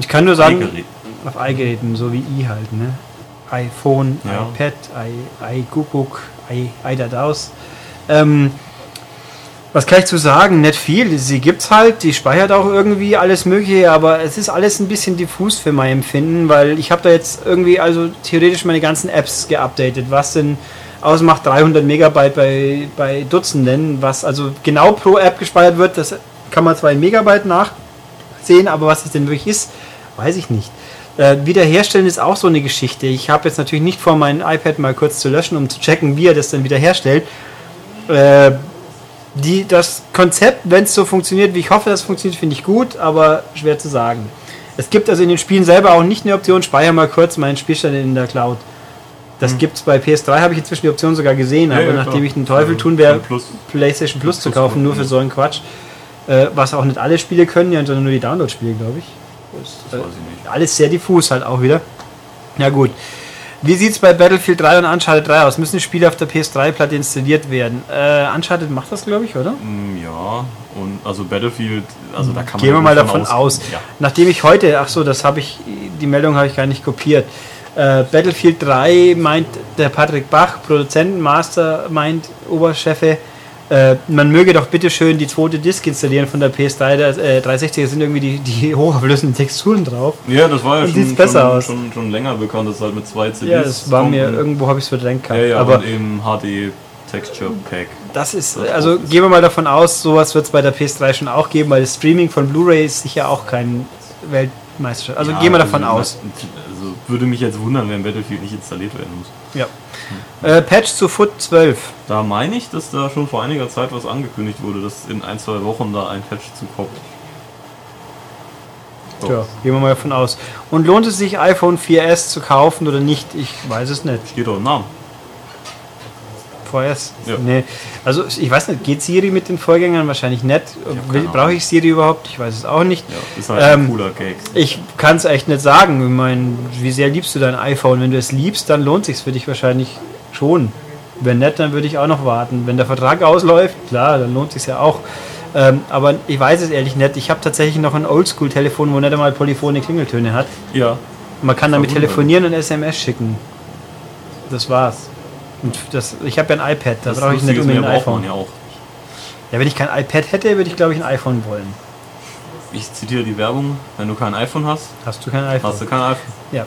Ich kann nur sagen, auf i-Geräten, so wie i halt, ne? iPhone, Ja. iPad, i, iGuguck, i, i da aus. Ähm, was kann ich zu sagen? Nicht viel. Sie gibt's halt, die speichert auch irgendwie alles Mögliche, aber es ist alles ein bisschen diffus für mein Empfinden, weil ich habe da jetzt irgendwie also theoretisch meine ganzen Apps geupdatet, was denn ausmacht 300 Megabyte bei, bei Dutzenden, was also genau pro App gespeichert wird, das kann man zwar in Megabyte nachsehen, aber was es denn wirklich ist, weiß ich nicht. Äh, wiederherstellen ist auch so eine Geschichte. Ich habe jetzt natürlich nicht vor, mein iPad mal kurz zu löschen, um zu checken, wie er das dann wiederherstellt. Äh, die, das Konzept, wenn es so funktioniert, wie ich hoffe, dass es funktioniert, finde ich gut, aber schwer zu sagen. Es gibt also in den Spielen selber auch nicht eine Option, speicher mal kurz meinen Spielstand in der Cloud. Das gibt es bei PS3, habe ich inzwischen die Option sogar gesehen, Ja, aber ja, nachdem klar. ich den Teufel Also, tun wäre. PlayStation Plus zu Plus kaufen, nur für so einen Quatsch. Äh, was auch nicht alle Spiele können, ja, sondern nur die Download-Spiele, glaube ich. Das ich nicht. Alles sehr diffus halt auch wieder. Ja gut. Wie sieht es bei Battlefield 3 und Uncharted 3 aus? Müssen die Spiele auf der PS3-Platte installiert werden? Äh, Uncharted macht das, glaube ich, oder? Mm, Ja, und also Battlefield, also da kann man. Gehen wir mal davon von aus. Ja. Nachdem ich heute, ach so, das habe ich, die Meldung habe ich gar nicht kopiert. Äh, Battlefield 3 meint der Patrick Bach, Produzenten, Master, meint Oberchefe, äh, man möge doch bitte schön die zweite Disk installieren von der PS3. Der, äh, 360 da sind irgendwie die, die hochauflösenden Texturen drauf. Ja, das war ja schon, schon, aus. Schon, schon länger bekannt, dass halt mit zwei CDs Ja, das war mir, irgendwo habe ich es verdrängt gehabt. Ja, ja, aber eben HD Texture Pack. Das ist, Das also ist- gehen wir mal davon aus, sowas wird es bei der PS3 schon auch geben, weil das Streaming von Blu-ray ist sicher auch kein Weltmeisterschaft. Also Ja, gehen wir davon also, aus. Also würde mich jetzt wundern, wenn Battlefield nicht installiert werden muss. Ja. Äh, Patch zu Foot 12. Da meine ich, dass da schon vor einiger Zeit was angekündigt wurde, dass in ein, zwei Wochen da ein Patch zukommt. So. Tja, gehen wir mal davon aus. Und lohnt es sich, iPhone 4S zu kaufen oder nicht? Ich weiß es nicht. Steht doch im Namen. 4S? Ja. Nee. Also ich weiß nicht, geht Siri mit den Vorgängern? Wahrscheinlich nicht. Brauche ich Siri überhaupt? Ich weiß es auch nicht. Ja, ist halt Ähm, ein cooler Cake. Ich kann es echt nicht sagen. Ich meine, wie sehr liebst du dein iPhone? Wenn du es liebst, dann lohnt sich für dich wahrscheinlich schon. Wenn nicht, dann würde ich auch noch warten. Wenn der Vertrag ausläuft, klar, dann lohnt sich ja auch. Ähm, aber ich weiß es ehrlich nicht. Ich habe tatsächlich noch ein Oldschool-Telefon, wo nicht einmal polyphone Klingeltöne hat. Ja. Man kann damit telefonieren und SMS schicken. Das war's. Und das, ich habe ja ein iPad, da Das brauche ich nicht unbedingt ein iPhone. ja auch. Ja, wenn ich kein iPad hätte, würde ich glaube ich ein iPhone wollen. Ich zitiere die Werbung, wenn du kein iPhone hast, Hast du kein iPhone? hast du kein iPhone. Ja.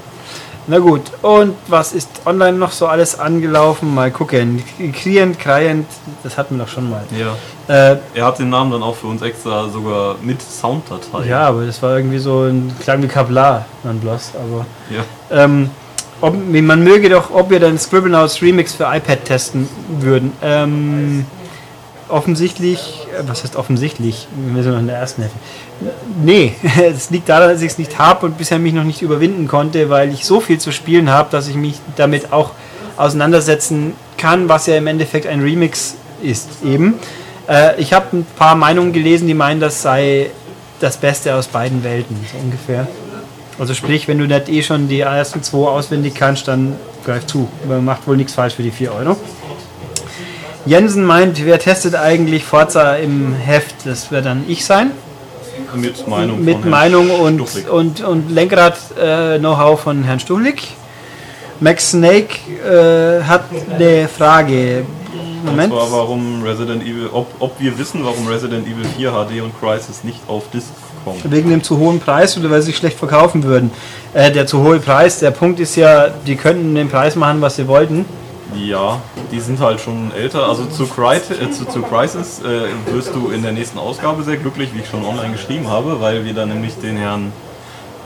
Na gut, und was ist online noch so alles angelaufen? Mal gucken. Client, Client, das hatten wir doch schon mal. Ja. Äh, Er hat den Namen dann auch für uns extra sogar mit Sounddatei. ja, aber das war irgendwie so ein klang wie Kablar, dann bloß. Aber ja. ähm, ob, man möge doch, ob wir dann Scribblenauts Remix für iPad testen würden. Ähm, offensichtlich, äh, was heißt offensichtlich? Wir sind noch in der ersten Hälfte. Nee, es liegt daran, dass ich es nicht habe und bisher mich noch nicht überwinden konnte, weil ich so viel zu spielen habe, dass ich mich damit auch auseinandersetzen kann, was ja im Endeffekt ein Remix ist eben. Äh, ich habe ein paar Meinungen gelesen, die meinen, das sei das Beste aus beiden Welten, so ungefähr. Also sprich, wenn du nicht eh schon die ersten zwei auswendig kannst, dann greif zu. Man macht wohl nichts falsch für die 4 Euro. Jensen meint, wer testet eigentlich Forza im Heft? Das wird dann ich sein. Mit Meinung Mit Meinung und, Stuchlik. und, und Lenkrad-Know-how von Herrn Stuhlik. Max Snake äh, hat eine Frage. Moment. Und zwar, warum Resident Evil, ob, ob wir wissen, warum Resident Evil 4 HD und Crisis nicht auf Disc kommen. Wegen dem zu hohen Preis oder weil sie schlecht verkaufen würden. Äh, der zu hohe Preis, der Punkt ist ja, die könnten den Preis machen, was sie wollten. Ja, die sind halt schon älter. Also zu, Cryt äh, zu, zu Crisis äh, wirst du in der nächsten Ausgabe sehr glücklich, wie ich schon online geschrieben habe, weil wir da nämlich den Herrn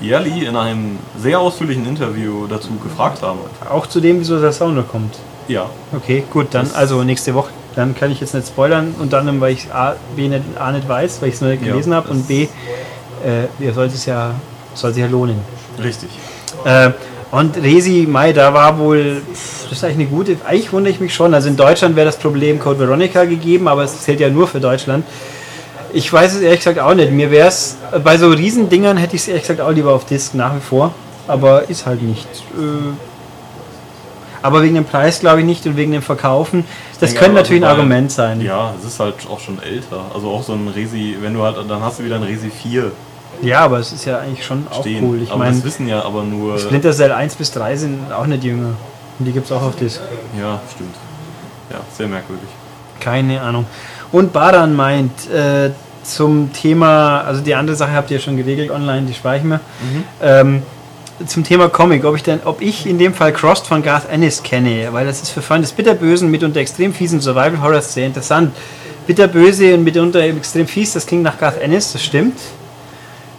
Yerli in einem sehr ausführlichen Interview dazu gefragt haben. Auch zu dem, wieso der Sound kommt. Ja, Okay, gut, dann also nächste Woche. Dann kann ich jetzt nicht spoilern, unter anderem, weil ich A, B nicht, A nicht weiß, weil ich es noch nicht Ja, gelesen habe und B, äh, ihr sollt es ja, soll sich ja lohnen. richtig. Äh, und Resi, Mai, da war wohl, das ist eigentlich eine gute, eigentlich wundere ich mich schon. Also in Deutschland wäre das Problem Code Veronica gegeben, aber es zählt ja nur für Deutschland. Ich weiß es ehrlich gesagt auch nicht. Mir wäre es, bei so Riesendingern hätte ich es ehrlich gesagt auch lieber auf Disc nach wie vor, aber ist halt nicht. Äh, aber wegen dem Preis glaube ich nicht und wegen dem Verkaufen. Das könnte aber, natürlich ein weil- Argument sein. Ja, es ist halt auch schon älter. Also auch so ein Resi, wenn du halt, dann hast du wieder ein Resi 4 Ja, aber es ist ja eigentlich schon auch stehen. cool. Ich aber meine, das wissen ja aber nur. Splinter Cell 1 bis 3 sind auch nicht jünger. Und die gibt es auch auf Disc. Ja, stimmt. Ja, sehr merkwürdig. Keine Ahnung. Und Baran meint äh, zum Thema, also die andere Sache habt ihr schon geregelt online, die speichern wir. Ähm, zum Thema Comic, ob ich denn, ob ich in dem Fall Crossed von Garth Ennis kenne, weil das ist für Freunde des Bitterbösen mitunter extrem fiesen Survival Horrors sehr interessant. Bitterböse und mitunter extrem fies, das klingt nach Garth Ennis, das stimmt.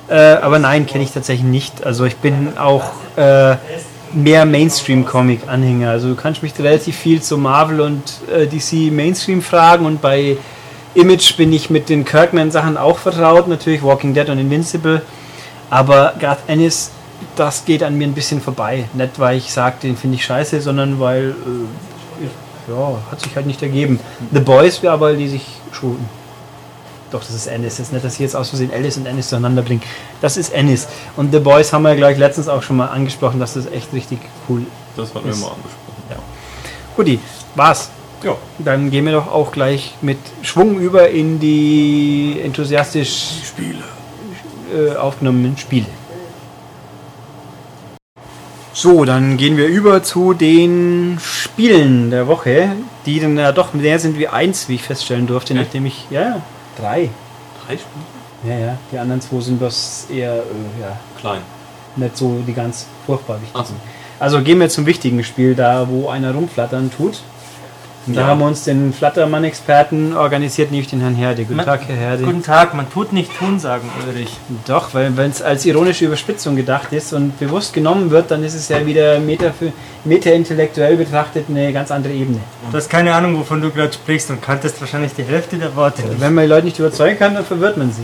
Äh, aber nein, kenne ich tatsächlich nicht. Also ich bin auch äh, mehr Mainstream-Comic-Anhänger. Also du kannst mich relativ viel zu Marvel und äh, DC Mainstream fragen und bei Image bin ich mit den Kirkman-Sachen auch vertraut, natürlich Walking Dead und Invincible. Aber Garth Ennis, das geht an mir ein bisschen vorbei. Nicht, weil ich sage, den finde ich scheiße, sondern weil, äh, ja, hat sich halt nicht ergeben. The Boys wäre aber, die sich schon. Doch, das ist Ennis. Das ist nicht, dass ich jetzt aus Versehen Alice und Ennis zueinander bringe. Das ist Ennis. Und The Boys haben wir ja gleich letztens auch schon mal angesprochen, dass das echt richtig cool Das hatten wir Ist- mal angesprochen. Guti, war's. Ja. Dann gehen wir doch auch gleich mit Schwung über in die enthusiastisch Spiele. äh, aufgenommenen Spiele. So, dann gehen wir über zu den Spielen der Woche, die dann ja doch mehr sind wie eins, wie ich feststellen durfte, Echt? nachdem ich. Ja, drei. Drei Spiele? Ja, ja. Die anderen zwei sind das eher äh, ja, Klein. nicht so die ganz furchtbar wichtigen. So. Also gehen wir zum wichtigen Spiel, da wo einer rumflattern tut. Und da Ja. haben wir uns den Flattermann-Experten organisiert, nämlich den Herrn Herde. Guten Man- Tag, Herr Herde. Guten Tag, man tut nicht tun sagen, Ulrich. Doch, weil wenn es als ironische Überspitzung gedacht ist und bewusst genommen wird, dann ist es ja wieder meta meta-intellektuell betrachtet eine ganz andere Ebene. Du hast keine Ahnung, wovon du gerade sprichst und kanntest wahrscheinlich die Hälfte der Worte nicht. Wenn man die Leute nicht überzeugen kann, dann verwirrt man sie.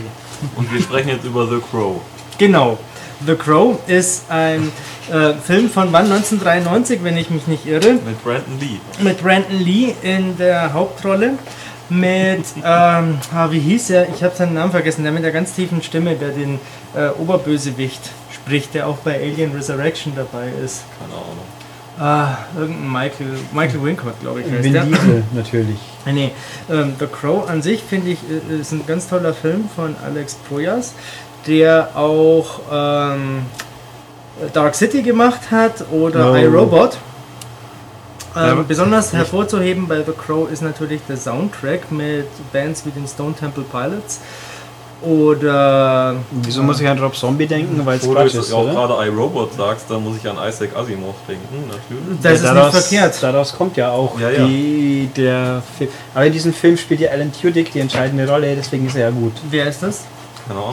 Und wir sprechen jetzt über The Crow. Genau. The Crow ist ein äh, Film von wann? 1993, wenn ich mich nicht irre. Mit Brandon Lee. Mit Brandon Lee in der Hauptrolle. Mit, ähm, ah, wie hieß er? Ich habe seinen Namen vergessen. Der mit der ganz tiefen Stimme, der den äh, Oberbösewicht spricht, der auch bei Alien Resurrection dabei ist. Keine Ahnung. Ah, irgendein Michael, Michael Wincott, glaube ich. heißt Vin der. Diesel natürlich. Ah, Nee, ähm, The Crow an sich finde ich äh, ist ein ganz toller Film von Alex Proyas, der auch ähm, Dark City gemacht hat oder Oh. iRobot. Ähm, Ja, besonders hervorzuheben bei The Crow ist natürlich der Soundtrack mit Bands wie den Stone Temple Pilots oder Wieso muss ich an Rob Zombie denken? Weil es Wo du Quatsch ist, auch oder? gerade iRobot sagst, dann muss ich an Isaac Asimov denken, natürlich. das Ja, ist daraus, nicht verkehrt. Daraus kommt ja auch Ja, ja. Die, der Film. Aber in diesem Film spielt ja Alan Tudyk die entscheidende Rolle, deswegen ist er ja gut. Wer ist das?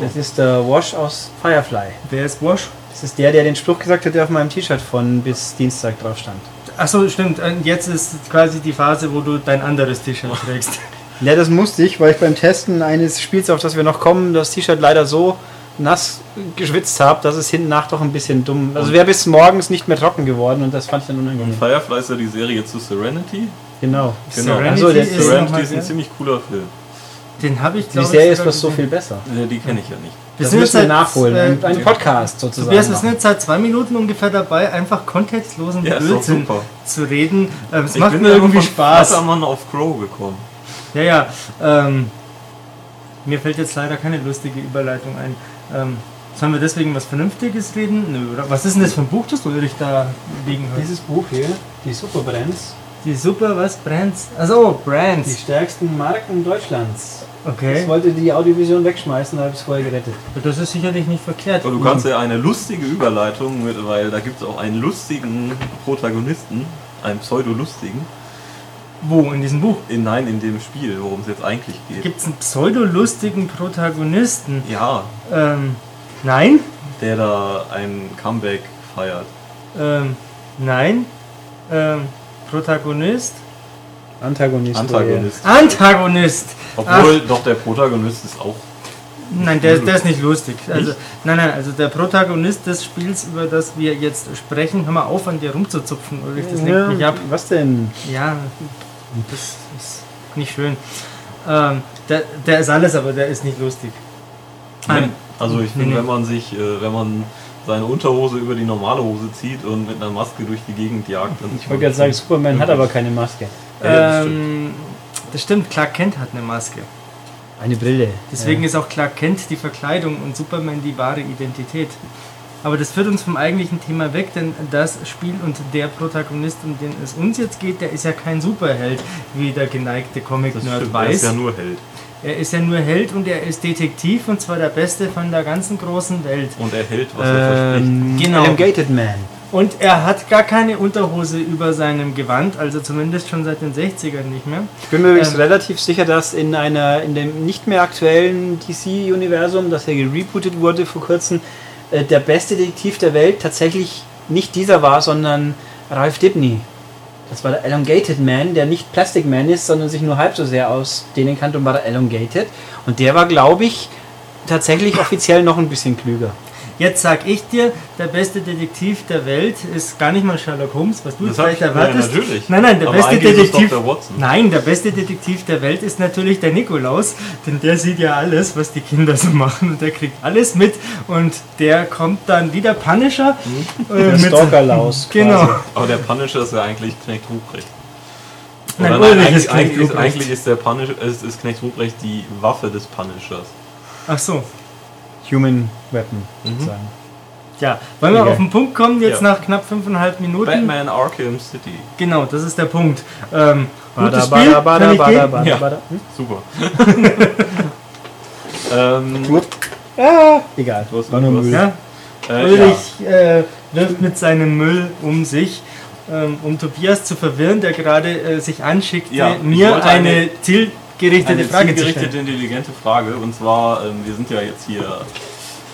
Das ist der Wash aus Firefly. Wer ist Wash? Das ist der, der den Spruch gesagt hat, der auf meinem T-Shirt von bis Dienstag drauf stand. Achso, stimmt. Und jetzt ist quasi die Phase, wo du dein anderes T-Shirt trägst. Ja, das musste ich, weil ich beim Testen eines Spiels, auf das wir noch kommen, das T-Shirt leider so nass geschwitzt habe, dass es hinten nach doch ein bisschen dumm. Also wäre bis morgens nicht mehr trocken geworden und das fand ich dann unangenehm. Firefly ist ja die Serie zu Serenity. Genau. Genau. Serenity Also, der ist Serenity ist ein ziemlich cooler Film. Den habe ich Die ich, Serie ist was so viel besser. Äh, Die kenne ich ja nicht. Das sind müssen wir seit, nachholen. äh, Ein, ein Podcast sozusagen. Tobias, wir sind jetzt seit zwei Minuten ungefähr dabei, einfach kontextlosen Ja, Blödsinn zu reden. Ähm, es Ich macht bin mir irgendwie von Spaß. Flattermann auf Crow gekommen. Ja, ja. Ähm, mir fällt jetzt leider keine lustige Überleitung ein. Ähm, sollen wir deswegen was Vernünftiges reden? Nö, oder? Was ist denn das für ein Buch, das du dich da liegen hast? Dieses Buch hier, die Superbrands, Die Super, was? Brands? Also die Brands. stärksten Marken Deutschlands. Ich Okay. wollte die Audiovision wegschmeißen, da habe ich es vorher gerettet. Das ist sicherlich nicht verkehrt. Aber du kannst ja eine lustige Überleitung, mit, weil da gibt es auch einen lustigen Protagonisten, einen pseudo-lustigen, Wo? In diesem Buch? in, nein, in dem Spiel, worum es jetzt eigentlich geht. Gibt es einen pseudolustigen Protagonisten? Ja, Ähm, nein? der da ein Comeback feiert. Ähm, nein? Ähm, Protagonist? Antagonist. Antagonist. Antagonist! Obwohl, doch der Protagonist ist auch. Nein, der, der ist nicht lustig. Also, nein, nein, also der Protagonist des Spiels, über das wir jetzt sprechen, hör mal auf, an dir rumzuzupfen, Ulrich, das lenkt mich Ja, ab. was denn? Ja, das ist nicht schön. Ähm, der, der ist alles, aber der ist nicht lustig. Ne? Also ich Nee, finde, nee. wenn man sich, äh, wenn man seine Unterhose über die normale Hose zieht und mit einer Maske durch die Gegend jagt, Ich wollte gerade sagen, Superman hat aber keine Maske. Ja, das ähm, das stimmt, Clark Kent hat eine Maske. Eine Brille. Deswegen ja. ist auch Clark Kent die Verkleidung und Superman die wahre Identität. Aber das führt uns vom eigentlichen Thema weg, denn das Spiel und der Protagonist, um den es uns jetzt geht, der ist ja kein Superheld, wie der geneigte Comic-Nerd stimmt, er ist weiß. ja nur Held. Er ist ja nur Held und er ist Detektiv und zwar der Beste von der ganzen großen Welt. Und er hält, was er verspricht. Ähm, Genau. Elongated Man. Und er hat gar keine Unterhose über seinem Gewand, also zumindest schon seit den 60ern nicht mehr. Ich bin mir übrigens Ähm, relativ sicher, dass in einer in dem nicht mehr aktuellen DC-Universum, das ja gerebootet wurde vor kurzem, äh, der beste Detektiv der Welt tatsächlich nicht dieser war, sondern Ralph Dibny. Das war der Elongated Man, der nicht Plastic Man ist, sondern sich nur halb so sehr ausdehnen kann und war der Elongated. Und der war, glaube ich, tatsächlich offiziell noch ein bisschen klüger. Jetzt sag ich dir, der beste Detektiv der Welt ist gar nicht mal Sherlock Holmes, was du Das vielleicht hab ich- erwartest. ja, natürlich. Nein, nein, der Aber beste Detektiv. Watson. Nein, der beste Detektiv der Welt ist natürlich der Nikolaus, denn der sieht ja alles, was die Kinder so machen und der kriegt alles mit und der kommt dann wie der Punisher äh, Der mit- Stalkerlaus. Genau. quasi. Aber der Punisher ist ja eigentlich Knecht Ruprecht. Nein, Ulrich eigentlich, ist Knecht eigentlich, ist, eigentlich ist der Punisher, ist, ist Knecht Ruprecht die Waffe des Punishers. Ach so. Human Weapon, sozusagen. Ja, wollen wir Okay. auf den Punkt kommen, jetzt Ja. nach knapp fünfeinhalb Minuten? Batman Arkham City. Genau, das ist der Punkt. Ähm, gutes Bada, Spiel, bada, bada, kann ich bada, Ja. bada. Hm? Super. ähm, Ah, egal. Hast War nur. Müll. Ja, äh, Ulrich äh, wirft mit seinem Müll um sich, ähm, um Tobias zu verwirren, der gerade äh, sich anschickte, Ja, mir eine, eine- zielgerichtete eine Frage zielgerichtete, intelligente Frage. Und zwar, ähm, wir sind ja jetzt hier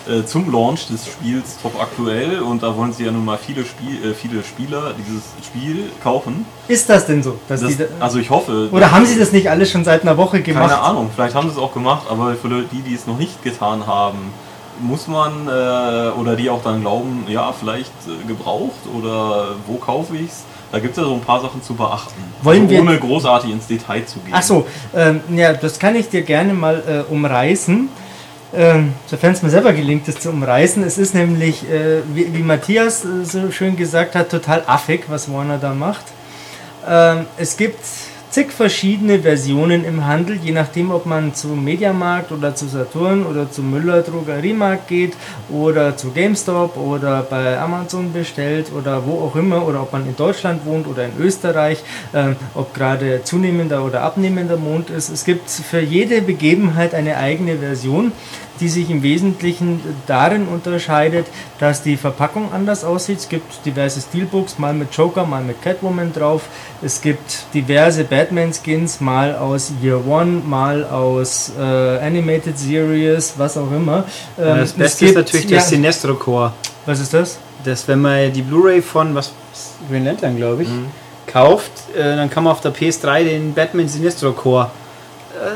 äh, zum Launch des Spiels top aktuell und da wollen sie ja nun mal viele, Spiel, äh, viele Spieler dieses Spiel kaufen. Ist das denn so? Dass Das, die da, also ich hoffe. oder haben sie das nicht alles schon seit einer Woche gemacht? Keine Ahnung, vielleicht haben sie es auch gemacht, aber für die, die es noch nicht getan haben, muss man äh, oder die auch dann glauben, ja, vielleicht äh, gebraucht oder wo kaufe ich es? Da gibt es ja so ein paar Sachen zu beachten. Wollen also wir- ohne großartig ins Detail zu gehen. Ach so, ähm, ja, das kann ich dir gerne mal äh, umreißen. Ähm, sofern es mir selber gelingt, das zu umreißen. Es ist nämlich, äh, wie, wie Matthias äh, so schön gesagt hat, total affig, was Warner da macht. Ähm, es gibt zig verschiedene Versionen im Handel, je nachdem, ob man zu Mediamarkt oder zu Saturn oder zu Müller Drogeriemarkt geht oder zu GameStop oder bei Amazon bestellt oder wo auch immer oder ob man in Deutschland wohnt oder in Österreich, ähm, ob gerade zunehmender oder abnehmender Mond ist. Es gibt für jede Begebenheit eine eigene Version, die sich im Wesentlichen darin unterscheidet, dass die Verpackung anders aussieht. Es gibt diverse Steelbooks, mal mit Joker, mal mit Catwoman drauf. Es gibt diverse Batman-Skins, mal aus Year One, mal aus äh, Animated Series, was auch immer. Ähm, Das es Beste ist gibt- natürlich ja, das Sinestro Core. Was ist das? Das, wenn man die Blu-ray von was Green Lantern, glaube ich, Mhm. kauft, äh, dann kann man auf der PS3 den Batman Sinestro Core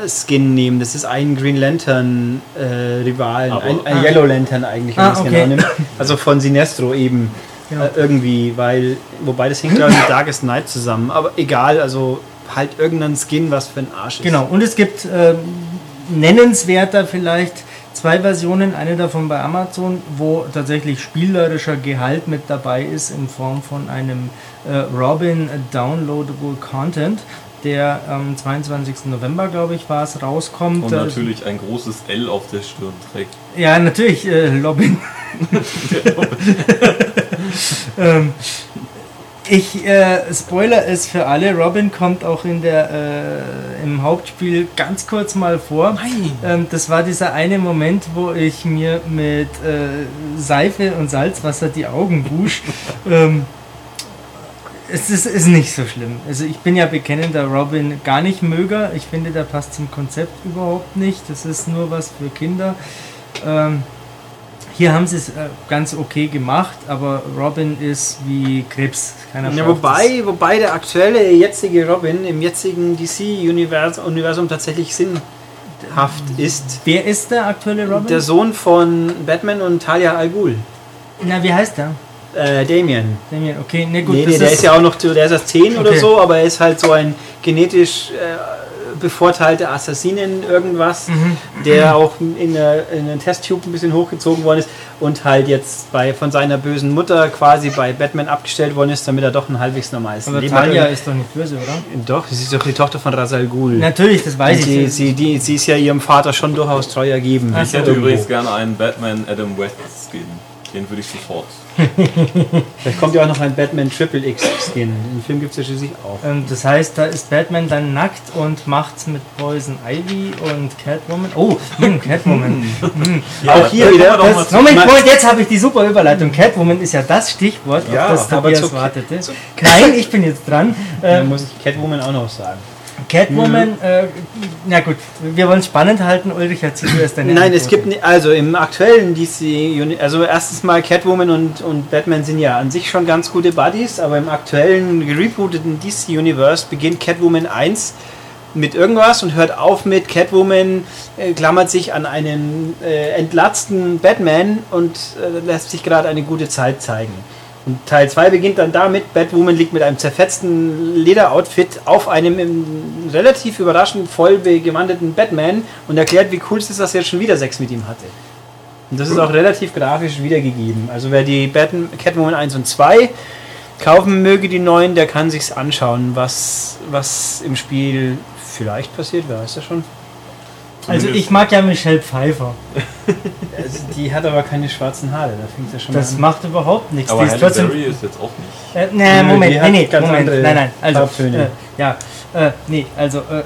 Skin nehmen. Das ist ein Green Lantern äh, Rivalen, Aber- ein, ein Ah. Yellow Lantern eigentlich, wenn Ah, man es okay. genau nimmt. Also von Sinestro eben. Genau. Äh, irgendwie, weil, wobei das hängt glaube ich mit Darkest Night zusammen. Aber egal, also halt irgendein Skin, was für ein Arsch ist. Genau, und es gibt ähm, nennenswerter vielleicht zwei Versionen, eine davon bei Amazon, wo tatsächlich spielerischer Gehalt mit dabei ist in Form von einem äh, Robin Downloadable Content, der am 22. November, glaube ich, war es, rauskommt. Und natürlich ein großes L auf der Stirn trägt. Ja, natürlich, äh, Robin. ähm, ich äh, spoiler es für alle. Robin kommt auch in der äh, im Hauptspiel ganz kurz mal vor. Nein. Ähm, das war dieser eine Moment, wo ich mir mit äh, Seife und Salzwasser die Augen wusch. ähm, es ist, ist nicht so schlimm. Also ich bin ja bekennender Robin gar nicht möger. Ich finde, der passt zum Konzept überhaupt nicht. Das ist nur was für Kinder. Ähm, hier haben sie es äh, ganz okay gemacht, aber Robin ist wie Krebs. Keiner Ja, wobei, wobei der aktuelle, jetzige Robin im jetzigen DC-Universum Universum tatsächlich sinnhaft ist. das. Wer ist der aktuelle Robin? Der Sohn von Batman und Talia al Ghul, Na, wie heißt der? Äh, Damien. Damien, okay, ne gut. nee, nee, das der ist ja auch noch, zu- der ist erst 10 oder Okay. so, aber er ist halt so ein genetisch äh, bevorteilter Assassinen irgendwas, Mhm. der auch in der, in der Testtube ein bisschen hochgezogen worden ist und halt jetzt bei, von seiner bösen Mutter quasi bei Batman abgestellt worden ist, damit er doch ein halbwegs normales Aber Leben hat. Talia ist doch nicht böse, oder? Doch, sie ist doch die Tochter von Rasal Ghul. Natürlich, das weiß sie, ich. sie, die, sie ist ja ihrem Vater schon durchaus treu ergeben. Ich hätte Irgendwo. übrigens gerne einen Batman Adam West Skin. Den würde ich sofort. Vielleicht kommt ja auch noch ein Batman Triple X Skin. Den Film gibt es ja schließlich auch. Ähm, das heißt, da ist Batman dann nackt und macht's mit Poison Ivy und Catwoman. Oh, hm, Catwoman. Hm. auch hier wieder. Das, Moment, Moment, jetzt habe ich die super Überleitung. Catwoman ist ja das Stichwort, Ja, auf das aber Tobias wartete. Nein, ich bin jetzt dran. Ähm, muss ich Catwoman auch noch sagen. Catwoman, äh, na gut, wir wollen es spannend halten. Ulrich, erzähl du erst deine Nein, es Anekdote. gibt also im aktuellen DC, also erstens mal Catwoman und, und Batman sind ja an sich schon ganz gute Buddies, aber im aktuellen gerebooteten DC Universe beginnt Catwoman 1 mit irgendwas und hört auf mit Catwoman äh, klammert sich an einen äh, entlatzten Batman und äh, lässt sich gerade eine gute Zeit zeigen. Und Teil 2 beginnt dann damit, Batwoman liegt mit einem zerfetzten Lederoutfit auf einem relativ überraschend voll gewandeten Batman und erklärt, wie cool es ist, dass er jetzt schon wieder Sex mit ihm hatte. Und das ist auch relativ grafisch wiedergegeben. Also wer die Batman, Catwoman 1 und 2 kaufen möge, die neuen, der kann sich's anschauen, was, was im Spiel vielleicht passiert, wer weiß das schon. Also ich mag ja Michelle Pfeiffer. Also die hat aber keine schwarzen Haare, da fängt ja schon Das mal macht überhaupt nichts. Aber Die ist Halle trotzdem Berry ist jetzt auch nicht. Äh, nee, Moment, die nee, nee, ganz Moment, andere nein, nein, also, Farbtöne. äh, ja, äh, nee, also, äh,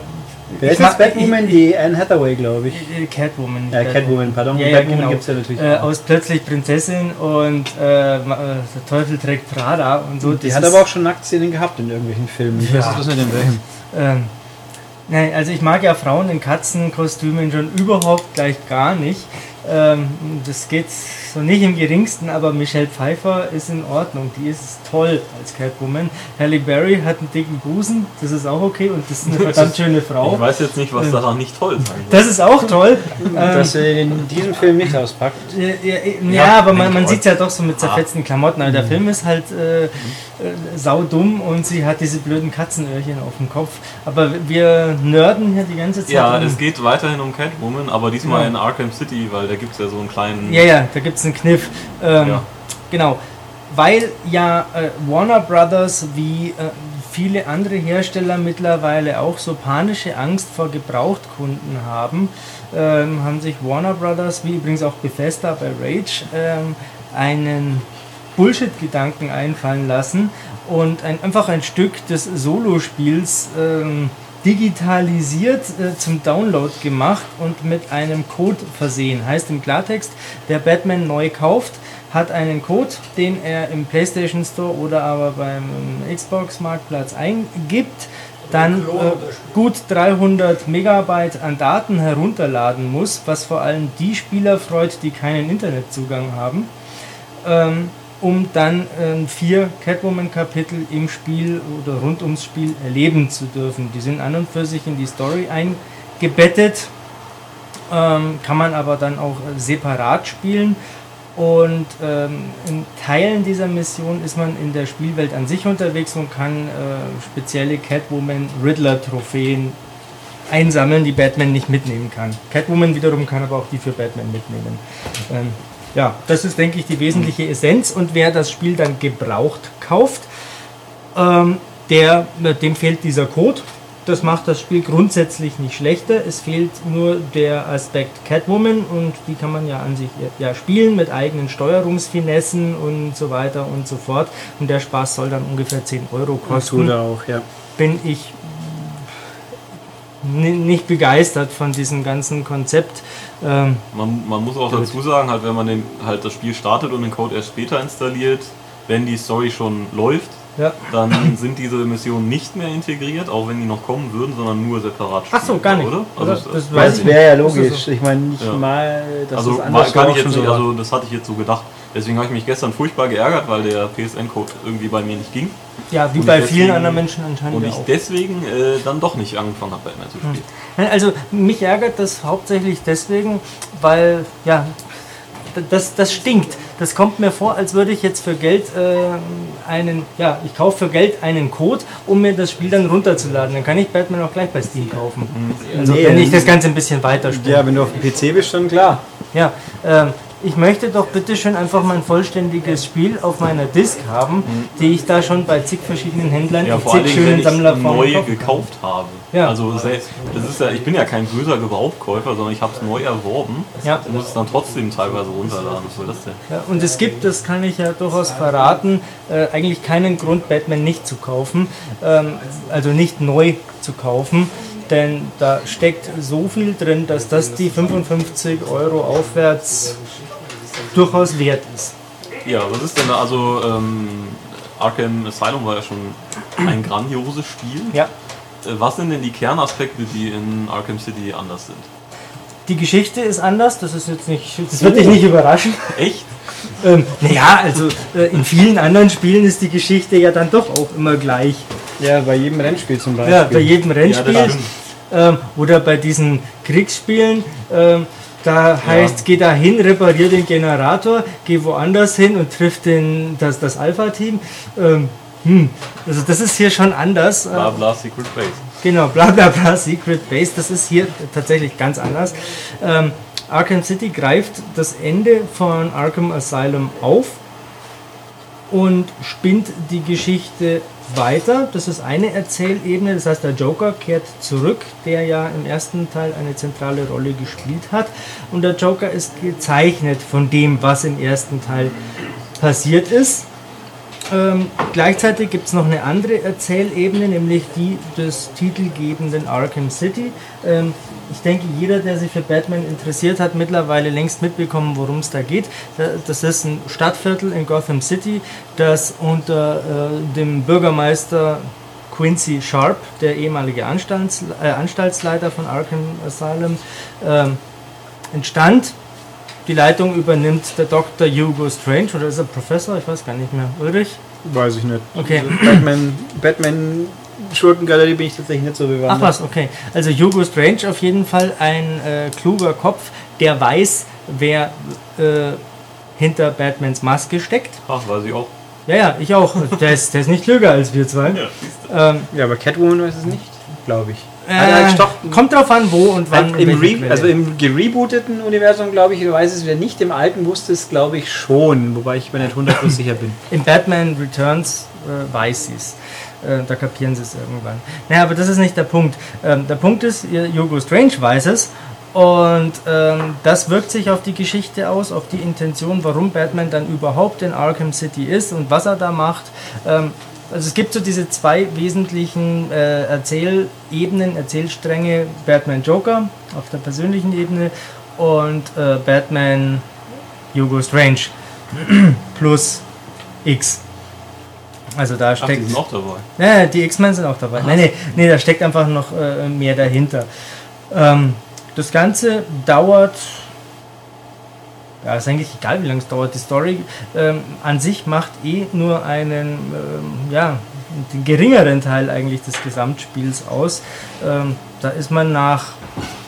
Wer ist jetzt Batwoman? Die Anne Hathaway, glaube ich. äh, Catwoman. nicht Ja, Catwoman, pardon. Ja, ja, Batwoman genau. gibt es ja natürlich Äh, auch. aus plötzlich Prinzessin und äh, äh, der Teufel trägt Prada und so. Die das hat aber auch schon Nacktszenen gehabt in irgendwelchen Filmen. Ich weiß Ja. nicht, was mit dem welchen. Ähm, nein, also ich mag ja Frauen in Katzenkostümen schon überhaupt gleich gar nicht. Ähm, das geht so nicht im geringsten, aber Michelle Pfeiffer ist in Ordnung. Die ist toll als Catwoman. Halle Berry hat einen dicken Busen, das ist auch okay und das ist eine verdammt schöne Frau. Ich weiß jetzt nicht, was daran nicht toll sein soll. Das ist auch toll. ähm, Dass er in diesem Film nicht auspackt. ja, ja, ja, Ja, aber man, man sieht es ja doch so mit zerfetzten Klamotten. Mhm. der Film ist halt äh, äh, saudumm und sie hat diese blöden Katzenöhrchen auf dem Kopf. Aber wir nörden hier die ganze Zeit. Ja, um- es geht weiterhin um Catwoman, aber diesmal Genau. in Arkham City, weil da gibt es ja so einen kleinen. Ja, ja, da gibt es einen Kniff. Ähm, Ja. Genau. Weil ja äh, Warner Brothers wie äh, viele andere Hersteller mittlerweile auch so panische Angst vor Gebrauchtkunden haben, ähm, haben sich Warner Brothers, wie übrigens auch Bethesda bei Rage, ähm, einen Bullshit-Gedanken einfallen lassen und ein, einfach ein Stück des Solospiels ähm, digitalisiert äh, zum Download gemacht und mit einem Code versehen. Heißt im Klartext, wer Batman neu kauft, hat einen Code, den er im PlayStation Store oder aber beim Xbox Marktplatz eingibt, dann äh, gut 300 Megabyte an Daten herunterladen muss, was vor allem die Spieler freut, die keinen Internetzugang haben ähm, um dann ähm, vier Catwoman-Kapitel im Spiel oder rund ums Spiel erleben zu dürfen. Die sind an und für sich in die Story eingebettet, ähm, kann man aber dann auch äh, separat spielen. Und ähm, in Teilen dieser Mission ist man in der Spielwelt an sich unterwegs und kann äh, spezielle Catwoman-Riddler-Trophäen einsammeln, die Batman nicht mitnehmen kann. Catwoman wiederum kann aber auch die für Batman mitnehmen. Ähm, ja, das ist, denke ich, die wesentliche Essenz. Und wer das Spiel dann gebraucht kauft, ähm, der, dem fehlt dieser Code. Das macht das Spiel grundsätzlich nicht schlechter. Es fehlt nur der Aspekt Catwoman und die kann man ja an sich ja spielen mit eigenen Steuerungsfinessen und so weiter und so fort. Und der Spaß soll dann ungefähr 10 Euro kosten. Tut er auch, ja. Bin ich nicht begeistert von diesem ganzen Konzept. Ähm, man, man, muss auch dazu sagen, halt, wenn man den, halt das Spiel startet und den Code erst später installiert, wenn die Story schon läuft, ja. dann sind diese Missionen nicht mehr integriert, auch wenn die noch kommen würden, sondern nur separat. Ach so, gar nicht, oder? Also das, das, das wäre ja logisch. Ich meine, nicht ja. mal, dass also, das anders kann ich jetzt nicht, also das hatte ich jetzt so gedacht. Deswegen habe ich mich gestern furchtbar geärgert, weil der PSN-Code irgendwie bei mir nicht ging. Ja, wie und bei vielen anderen Menschen anscheinend. Und ich auch. deswegen äh, dann doch nicht angefangen habe, Batman zu spielen. Hm. Also mich ärgert das hauptsächlich deswegen, weil ja, das, das stinkt. Das kommt mir vor, als würde ich jetzt für Geld äh, einen, ja, ich kaufe für Geld einen Code, um mir das Spiel dann runterzuladen. Dann kann ich Batman auch gleich bei Steam kaufen. Mhm. Also nee, wenn ich das Ganze ein bisschen weiter spiele. Ja, wenn du auf dem PC bist, schon klar. Ja, ähm, ich möchte doch bitte schön einfach mein vollständiges Spiel auf meiner Disk haben, mhm. die ich da schon bei zig verschiedenen Händlern ja, in zig schönen Sammlerformen neu gekauft habe. Ja. Also das ist ja, ich bin ja kein böser Gebrauchkäufer, sondern ich habe es neu erworben ja. und muss es dann trotzdem teilweise runterladen. Was soll das denn? Ja, und es gibt, das kann ich ja durchaus verraten, äh, eigentlich keinen Grund, Batman nicht zu kaufen, ähm, also nicht neu zu kaufen denn da steckt so viel drin, dass das die 55 Euro aufwärts durchaus wert ist. Ja, was ist denn da? Also ähm, Arkham Asylum war ja schon ein grandioses Spiel. Ja. Äh, was sind denn die Kernaspekte, die in Arkham City anders sind? Die Geschichte ist anders, das ist jetzt nicht, das wird dich nicht überraschen. Echt? ähm, naja, also äh, in vielen anderen Spielen ist die Geschichte ja dann doch auch immer gleich. Ja, bei jedem Rennspiel zum Beispiel. Ja, bei jedem Rennspiel. Ja, ähm, oder bei diesen Kriegsspielen. Ähm, da heißt, ja. geh da hin, reparier den Generator, geh woanders hin und triff den, das, das Alpha-Team. Ähm, hm. Also das ist hier schon anders. Bla bla Secret Base. Genau, bla bla bla Secret Base. Das ist hier tatsächlich ganz anders. Ähm, Arkham City greift das Ende von Arkham Asylum auf und spinnt die Geschichte weiter. Das ist eine Erzählebene, das heißt, der Joker kehrt zurück, der ja im ersten Teil eine zentrale Rolle gespielt hat. Und der Joker ist gezeichnet von dem, was im ersten Teil passiert ist. Ähm, gleichzeitig gibt es noch eine andere Erzählebene, nämlich die des titelgebenden Arkham City. Ähm, ich denke, jeder, der sich für Batman interessiert, hat mittlerweile längst mitbekommen, worum es da geht. Das ist ein Stadtviertel in Gotham City, das unter äh, dem Bürgermeister Quincy Sharp, der ehemalige Anstalts, äh, Anstaltsleiter von Arkham Asylum, äh, entstand. Die Leitung übernimmt der Dr. Hugo Strange oder ist er Professor? Ich weiß gar nicht mehr. Ulrich? Weiß ich nicht. Okay. Also Batman, Batman Schurkengalerie bin ich tatsächlich nicht so bewandert. Ach was, okay. Also Hugo Strange auf jeden Fall ein äh, kluger Kopf, der weiß, wer äh, hinter Batmans Maske steckt. Ach, weiß ich auch. Ja, ja, ich auch. Der ist, der ist nicht klüger als wir zwei. Ja, ähm, ja aber Catwoman weiß es nicht, glaube ich. Äh, kommt drauf an, wo und wann. Im Re also im gerebooteten Universum, glaube ich, weiß es wer nicht. Im alten wusste es, glaube ich, schon. Wobei ich mir nicht hundertprozentig sicher bin. Im Batman Returns äh, weiß sie es. Äh, da kapieren sie es irgendwann. Naja, aber das ist nicht der Punkt. Ähm, der Punkt ist, Hugo Strange weiß es. Und ähm, das wirkt sich auf die Geschichte aus, auf die Intention, warum Batman dann überhaupt in Arkham City ist und was er da macht. Ähm, also es gibt so diese zwei wesentlichen äh, Erzählebenen, Erzählstränge, Batman Joker auf der persönlichen Ebene und äh, Batman Hugo Strange plus X. Also da steckt. Ach, die sind auch dabei. Ja, die X-Men sind auch dabei. Aha. Nein, nee, nee, da steckt einfach noch äh, mehr dahinter. Ähm, das Ganze dauert ja, ist eigentlich egal, wie lange es dauert. Die Story ähm, an sich macht eh nur einen, ähm, ja, den geringeren Teil eigentlich des Gesamtspiels aus. Ähm, da ist man nach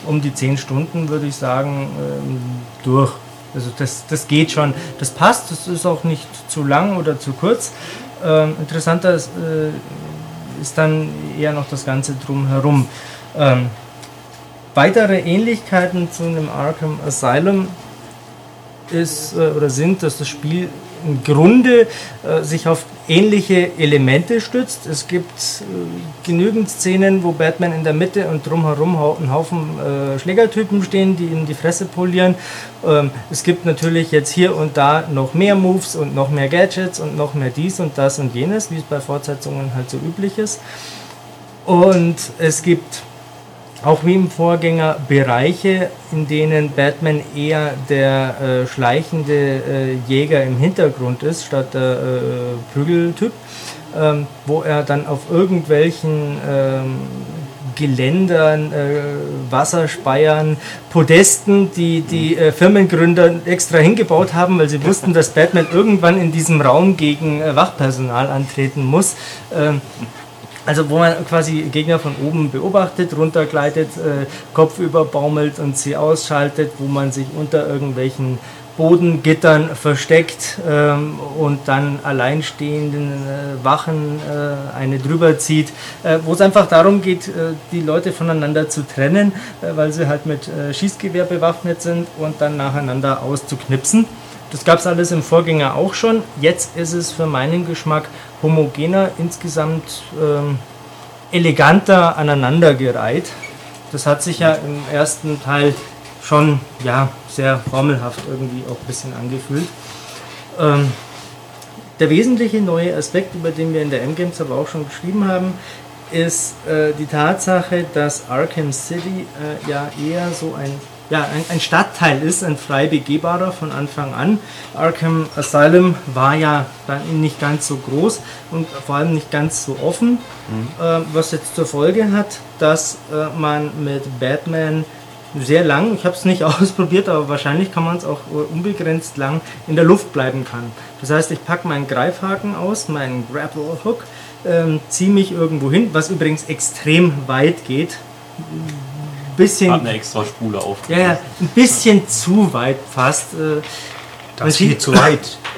um die 10 Stunden, würde ich sagen, ähm, durch. Also das, das geht schon. Das passt, das ist auch nicht zu lang oder zu kurz. Ähm, interessanter ist, äh, ist dann eher noch das Ganze drumherum. Ähm, weitere Ähnlichkeiten zu einem Arkham Asylum ist äh, oder sind, dass das Spiel im Grunde äh, sich auf ähnliche Elemente stützt. Es gibt äh, genügend Szenen, wo Batman in der Mitte und drumherum ein Haufen äh, Schlägertypen stehen, die ihm die Fresse polieren. Ähm, es gibt natürlich jetzt hier und da noch mehr Moves und noch mehr Gadgets und noch mehr dies und das und jenes, wie es bei Fortsetzungen halt so üblich ist. Und es gibt auch wie im Vorgänger Bereiche, in denen Batman eher der äh, schleichende äh, Jäger im Hintergrund ist, statt der äh, Prügeltyp, ähm, wo er dann auf irgendwelchen ähm, Geländern, äh, Wasserspeiern, Podesten, die die äh, Firmengründer extra hingebaut haben, weil sie wussten, dass Batman irgendwann in diesem Raum gegen äh, Wachpersonal antreten muss. Ähm, also wo man quasi Gegner von oben beobachtet, runtergleitet, äh, Kopf überbaumelt und sie ausschaltet, wo man sich unter irgendwelchen Bodengittern versteckt ähm, und dann alleinstehenden äh, Wachen äh, eine drüber zieht, äh, wo es einfach darum geht, äh, die Leute voneinander zu trennen, äh, weil sie halt mit Schießgewehr bewaffnet sind und dann nacheinander auszuknipsen. Das gab es alles im Vorgänger auch schon. Jetzt ist es für meinen Geschmack homogener, insgesamt ähm, eleganter aneinandergereiht. Das hat sich ja im ersten Teil schon ja, sehr formelhaft irgendwie auch ein bisschen angefühlt. Ähm, der wesentliche neue Aspekt, über den wir in der M-Games aber auch schon geschrieben haben, ist äh, die Tatsache, dass Arkham City äh, ja eher so ein ja, ein, ein, Stadtteil ist, ein frei begehbarer von Anfang an. Arkham Asylum war ja dann nicht ganz so groß und vor allem nicht ganz so offen, mhm. äh, was jetzt zur Folge hat, dass äh, man mit Batman sehr lang, ich habe es nicht ausprobiert, aber wahrscheinlich kann man es auch unbegrenzt lang in der Luft bleiben kann. Das heißt, ich packe meinen Greifhaken aus, meinen Grapple Hook, ähm, ziehe mich irgendwo hin, was übrigens extrem weit geht bisschen. Hat eine extra Spule auf. Ja, ja, ein bisschen zu weit fast. Äh, das geht zu weit.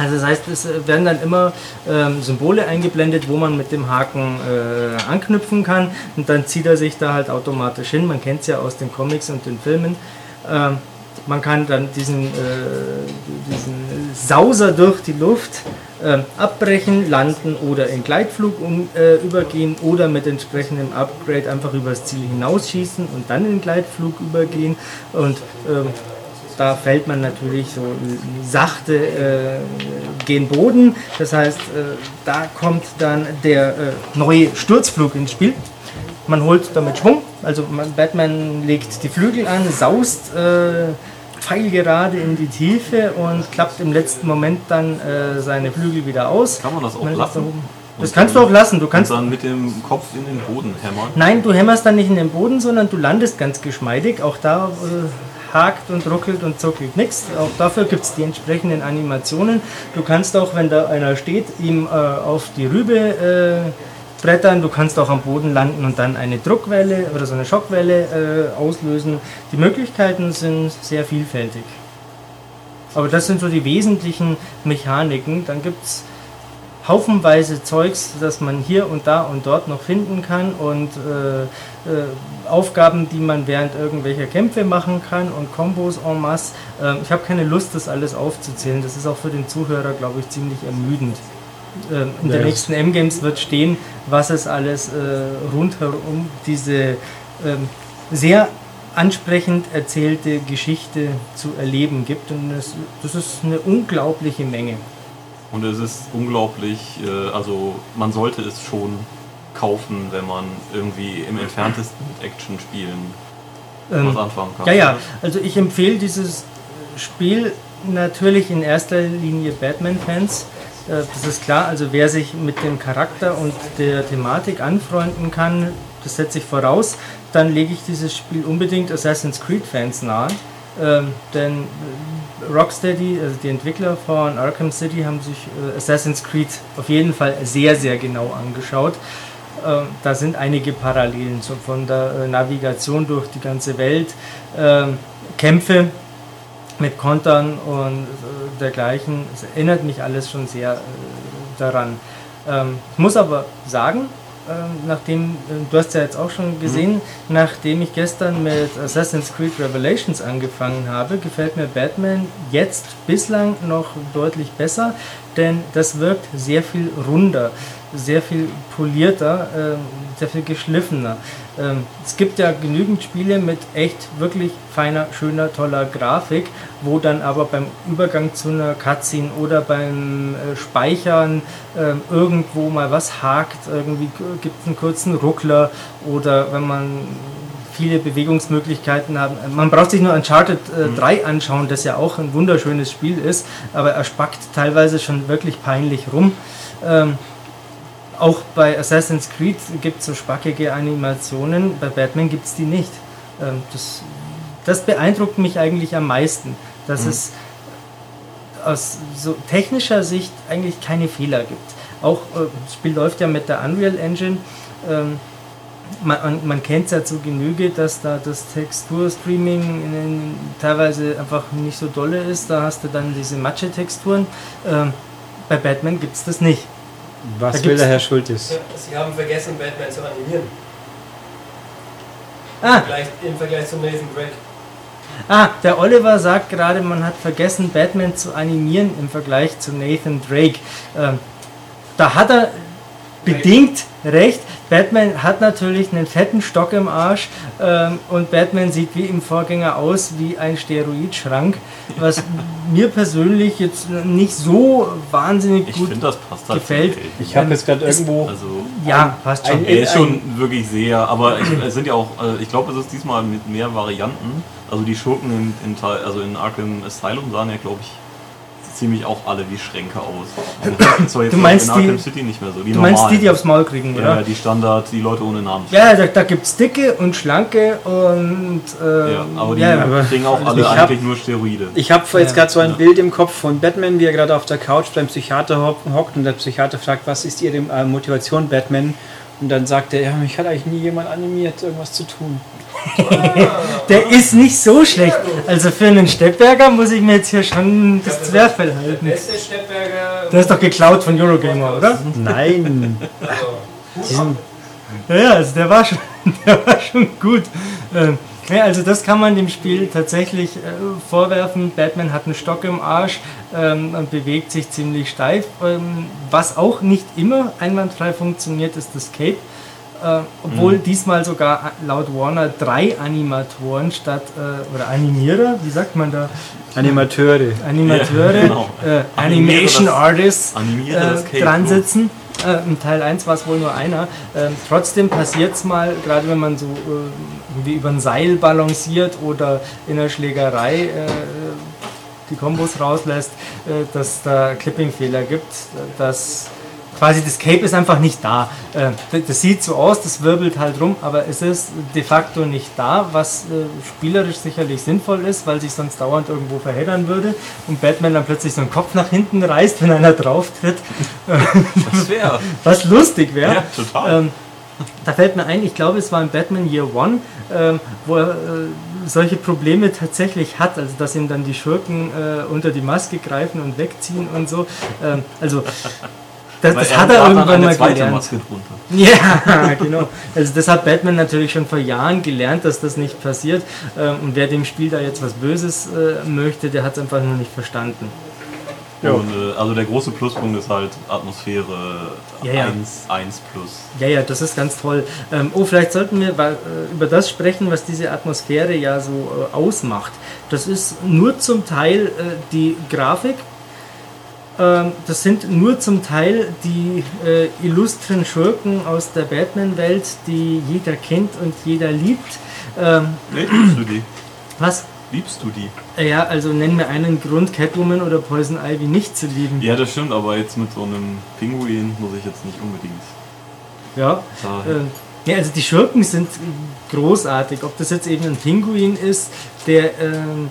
Also das heißt, es äh, werden dann immer ähm, Symbole eingeblendet, wo man mit dem Haken äh, anknüpfen kann und dann zieht er sich da halt automatisch hin. Man kennt es ja aus den Comics und den Filmen. Ähm, man kann dann diesen, äh, diesen Sauser durch die Luft äh, abbrechen, landen oder in Gleitflug um, äh, übergehen oder mit entsprechendem Upgrade einfach übers Ziel hinausschießen und dann in Gleitflug übergehen. Und ähm, da fällt man natürlich so sachte äh, gen Boden. Das heißt, äh, da kommt dann der äh, neue Sturzflug ins Spiel. Man holt damit Schwung, also man, Batman legt die Flügel an, saust äh, pfeilgerade in die Tiefe und klappt im letzten Moment dann äh, seine Flügel wieder aus. Kann man das auch man lassen? Das kannst du auch lassen. Du kannst dann mit dem Kopf in den Boden hämmern. Nein, du hämmerst dann nicht in den Boden, sondern du landest ganz geschmeidig. Auch da äh, hakt und ruckelt und zuckelt nichts. Auch dafür gibt es die entsprechenden Animationen. Du kannst auch, wenn da einer steht, ihm äh, auf die Rübe brettern. Du kannst auch am Boden landen und dann eine Druckwelle oder so eine Schockwelle äh, auslösen. Die Möglichkeiten sind sehr vielfältig. Aber das sind so die wesentlichen Mechaniken. Dann gibt es haufenweise Zeugs, das man hier und da und dort noch finden kann und äh, äh, Aufgaben, die man während irgendwelcher Kämpfe machen kann und Kombos en masse. Äh, ich habe keine Lust, das alles aufzuzählen. Das ist auch für den Zuhörer, glaube ich, ziemlich ermüdend. Ähm, in der nächsten M-Games wird stehen, was es alles äh, rundherum diese ähm, sehr ansprechend erzählte Geschichte zu erleben gibt. Und das, das ist eine unglaubliche Menge. Und es ist unglaublich, äh, also man sollte es schon kaufen, wenn man irgendwie im entferntesten mit Action-Spielen ähm, was anfangen kann. Ja, ja, also ich empfehle dieses Spiel natürlich in erster Linie Batman-Fans. Äh, das ist klar, also wer sich mit dem Charakter und der Thematik anfreunden kann, das setze ich voraus, dann lege ich dieses Spiel unbedingt Assassin's Creed Fans nahe. Ähm, denn äh, Rocksteady, also die Entwickler von Arkham City, haben sich äh, Assassin's Creed auf jeden Fall sehr, sehr genau angeschaut. Ähm, da sind einige Parallelen so von der äh, Navigation durch die ganze Welt, ähm, Kämpfe mit Kontern und dergleichen. Es erinnert mich alles schon sehr äh, daran. Ähm, ich muss aber sagen, ähm, nachdem, äh, du hast ja jetzt auch schon gesehen, mhm. nachdem ich gestern mit Assassin's Creed Revelations angefangen habe, gefällt mir Batman jetzt bislang noch deutlich besser, denn das wirkt sehr viel runder, sehr viel polierter, äh, sehr viel geschliffener. Ähm, es gibt ja genügend Spiele mit echt wirklich feiner, schöner, toller Grafik, wo dann aber beim Übergang zu einer Cutscene oder beim äh, Speichern äh, irgendwo mal was hakt, irgendwie gibt es einen kurzen Ruckler oder wenn man viele Bewegungsmöglichkeiten hat. Man braucht sich nur Uncharted äh, mhm. 3 anschauen, das ja auch ein wunderschönes Spiel ist, aber er spackt teilweise schon wirklich peinlich rum. Ähm, auch bei Assassin's Creed gibt es so spackige Animationen, bei Batman gibt es die nicht. Ähm, das, das, beeindruckt mich eigentlich am meisten, dass mhm. es aus so technischer Sicht eigentlich keine Fehler gibt. Auch äh, das Spiel läuft ja mit der Unreal Engine. Ähm, man, man kennt es ja zu Genüge, dass da das Texturstreaming teilweise einfach nicht so dolle ist. Da hast du dann diese Matsche-Texturen. Ähm, bei Batman gibt es das nicht. Was will der Herr Schultes? Sie haben vergessen, Batman zu animieren. Ah. Im Vergleich zu Nathan Drake. Ah, der Oliver sagt gerade, man hat vergessen, Batman zu animieren im Vergleich zu Nathan Drake. Ähm, da hat er bedingt recht. Batman hat natürlich einen fetten Stock im Arsch ähm, und Batman sieht wie im Vorgänger aus wie ein Steroidschrank, was mir persönlich jetzt nicht so wahnsinnig ich gut find, das passt gefällt. Ich habe jetzt gerade irgendwo. Also, ja, passt schon. er ist schon wirklich sehr, aber es sind ja auch, äh, ich glaube, es ist diesmal mit mehr Varianten. Also die Schurken in, in, also in Arkham Asylum sahen ja, glaube ich, ziemlich auch alle wie Schränke aus. Also du meinst in die, City nicht mehr so. Die du meinst die, die aufs Maul kriegen, oder? Ja, die Standard, die Leute ohne Namen. Ja, da, da gibt es dicke und schlanke und. Äh, ja, aber die ja, kriegen auch alle eigentlich hab, nur Steroide. Ich habe jetzt gerade so ein Bild im Kopf von Batman, wie er gerade auf der Couch beim Psychiater hockt und der Psychiater fragt, was ist Ihre äh, Motivation, Batman? Und dann sagt er, ja, mich hat eigentlich nie jemand animiert, irgendwas zu tun. der ist nicht so schlecht. Also für einen Steppberger muss ich mir jetzt hier schon das Zwerchfell halten. Der ist der Steppberger. Der ist doch geklaut von Eurogamer, oder? Nein. Also, ja, ja, also der war schon, der war schon gut. Ähm, ja, also das kann man dem Spiel tatsächlich äh, vorwerfen. Batman hat einen Stock im Arsch ähm, und bewegt sich ziemlich steif. Ähm, was auch nicht immer einwandfrei funktioniert, ist das Cape. Äh, obwohl mhm. diesmal sogar laut Warner drei Animatoren statt äh, oder Animierer, wie sagt man da? Animateure. Animateure, ja, genau. äh, Animation das, Artists äh, dran sitzen. Äh, Im Teil 1 war es wohl nur einer. Ähm, trotzdem passiert es mal, gerade wenn man so äh, wie über ein Seil balanciert oder in der Schlägerei die Kombos rauslässt, dass da Clipping-Fehler gibt, dass quasi das Cape ist einfach nicht da. Äh, das sieht so aus, das wirbelt halt rum, aber es ist de facto nicht da, was äh, spielerisch sicherlich sinnvoll ist, weil sich sonst dauernd irgendwo verheddern würde und Batman dann plötzlich so einen Kopf nach hinten reißt, wenn einer drauf tritt. Das wäre. Was lustig wäre. Ja, total. Ähm, da fällt mir ein, ich glaube, es war in Batman Year One, ähm, wo er äh, solche Probleme tatsächlich hat, also dass ihm dann die Schurken äh, unter die Maske greifen und wegziehen und so. Ähm, also das, das hat er irgendwann mal gelernt. Ja, genau. Also das hat Batman natürlich schon vor Jahren gelernt, dass das nicht passiert. Ähm, und wer dem Spiel da jetzt was Böses äh, möchte, der hat es einfach nur nicht verstanden. Ja. Und, äh, also der große Pluspunkt ist halt Atmosphäre ja, ja. 1, 1 plus. Ja, ja, das ist ganz toll. Ähm, oh, vielleicht sollten wir äh, über das sprechen, was diese Atmosphäre ja so äh, ausmacht. Das ist nur zum Teil äh, die Grafik, das sind nur zum Teil die äh, illustren Schurken aus der Batman-Welt, die jeder kennt und jeder liebt. Ähm, liebst du die? Was? Liebst du die? Ja, also nenn mir einen Grund, Catwoman oder Poison Ivy nicht zu lieben. Ja, das stimmt, aber jetzt mit so einem Pinguin muss ich jetzt nicht unbedingt. Ja. Äh, ja, also die Schurken sind großartig. Ob das jetzt eben ein Pinguin ist, der ähm,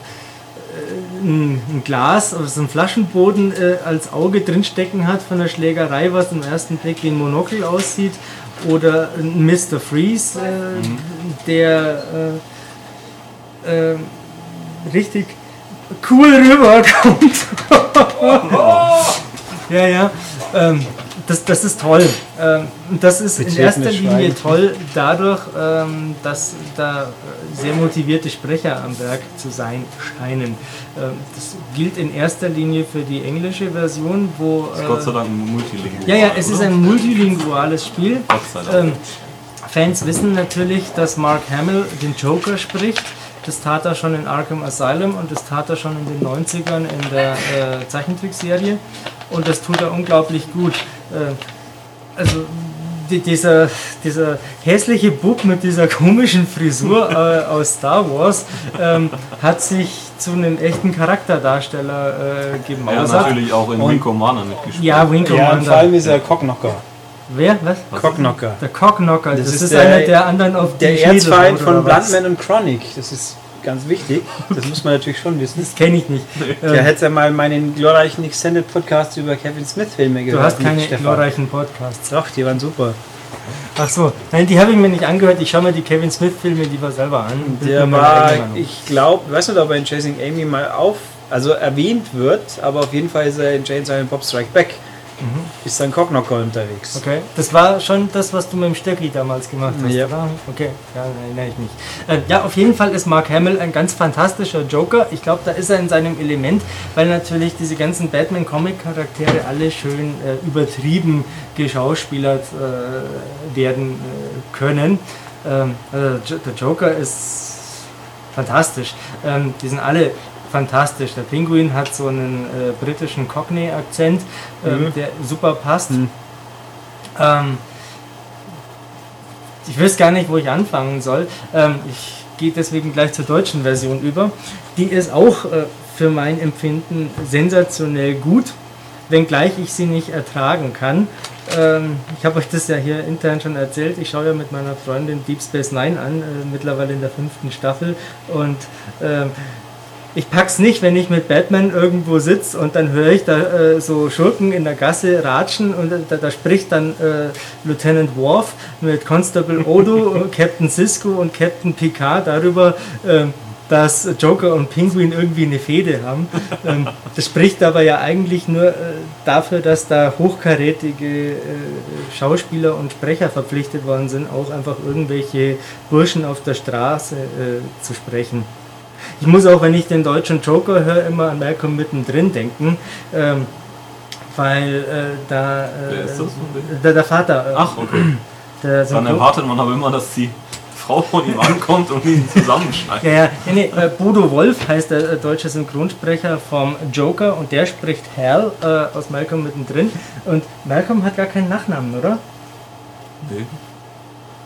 ein, ein Glas auf so einem Flaschenboden äh, als Auge drinstecken hat von der Schlägerei, was im ersten Blick wie ein Monokel aussieht, oder ein Mr. Freeze, äh, mhm. der äh, äh richtig cool rüberkommt. ja, ja. Ähm, das, das ist toll. Ähm, das ist in Betreten erster das Linie toll dadurch, ähm, dass da sehr motivierte Sprecher am Werk zu sein scheinen. Ähm, das gilt in erster Linie für die englische Version, wo. Ist Gott sei Äh, Dank ein Multilingual. ja, ja, es ist ein multilinguales Spiel. Gott sei Dank. Fans wissen natürlich, dass Mark Hamill den Joker spricht. Das tat er schon in Arkham Asylum und das tat er schon in den 90ern in der äh, Zeichentrickserie. Und das tut er unglaublich gut. Äh, also die, dieser, dieser hässliche Bub mit dieser komischen Frisur äh, aus Star Wars ähm, hat sich zu einem echten Charakterdarsteller äh, er hat gemausert. natürlich auch in Und- Wing Commander mitgespielt. Ja, Wing Ja, und vor Commander. allem ist er Cockknocker. Wer? Was? Was Cockknocker. Der Cockknocker. Das, Das ist, ist der- einer der anderen auf Der Erzfeind von? Bluntman und Chronic. Das ist ganz wichtig. Das muss man natürlich schon wissen. Das kenne ich nicht. Ja, Ähm, hätte ja mal meinen glorreichen Extended Podcast über Kevin Smith Filme gehört. du hast keine Stefan. glorreichen Podcasts. Doch, die waren super. Ach so, nein, die habe ich mir nicht angehört. Ich schaue mir die Kevin Smith Filme lieber selber an. Der war, ich glaube, weiß nicht, ob er in Chasing Amy mal auf, also erwähnt wird, aber auf jeden Fall ist er in Jane Silent Bob Strike Back. Ist dann Cockknocker unterwegs. Okay, das war schon das, was du mit dem Stöcki damals gemacht hast, Ja. oder? Okay, ja, erinnere ich mich. Äh, ja, auf jeden Fall ist Mark Hamill ein ganz fantastischer Joker. Ich glaube, da ist er in seinem Element, weil natürlich diese ganzen Batman-Comic-Charaktere alle schön äh, übertrieben geschauspielert äh, werden äh, können. Ähm, also der Joker ist fantastisch. Ähm, die sind alle fantastisch. Der Pinguin hat so einen äh, britischen Cockney-Akzent, ähm, Mhm. der super passt. Mhm. Ähm, ich weiß gar nicht, wo ich anfangen soll. Ähm, ich gehe deswegen gleich zur deutschen Version über. Die ist auch äh, für mein Empfinden sensationell gut, wenngleich ich sie nicht ertragen kann. Ähm, ich habe euch das ja hier intern schon erzählt. Ich schaue ja mit meiner Freundin Deep Space Nine an, äh, mittlerweile in der fünften Staffel. Und ähm, ich pack's nicht, wenn ich mit Batman irgendwo sitze und dann höre ich da äh, so Schurken in der Gasse ratschen und da, da spricht dann äh, Lieutenant Worf mit Constable Odo, Captain Cisco und Captain Picard darüber, ähm, dass Joker und Penguin irgendwie eine Fehde haben. Ähm, das spricht aber ja eigentlich nur äh, dafür, dass da hochkarätige äh, Schauspieler und Sprecher verpflichtet worden sind, auch einfach irgendwelche Burschen auf der Straße äh, zu sprechen. Ich muss auch, wenn ich den deutschen Joker höre, immer an Malcolm mittendrin denken, ähm, weil äh, da äh, Wer ist das? der, der Vater, äh, Ach, okay. der Dann erwartet man aber immer, dass die Frau von ihm ankommt und ihn zusammenschneidet. Ja, ja, nee, nee, äh, Bodo Wolf heißt der äh, deutsche Synchronsprecher vom Joker und der spricht Hal äh, aus Malcolm mittendrin. Und Malcolm hat gar keinen Nachnamen, oder? Nee,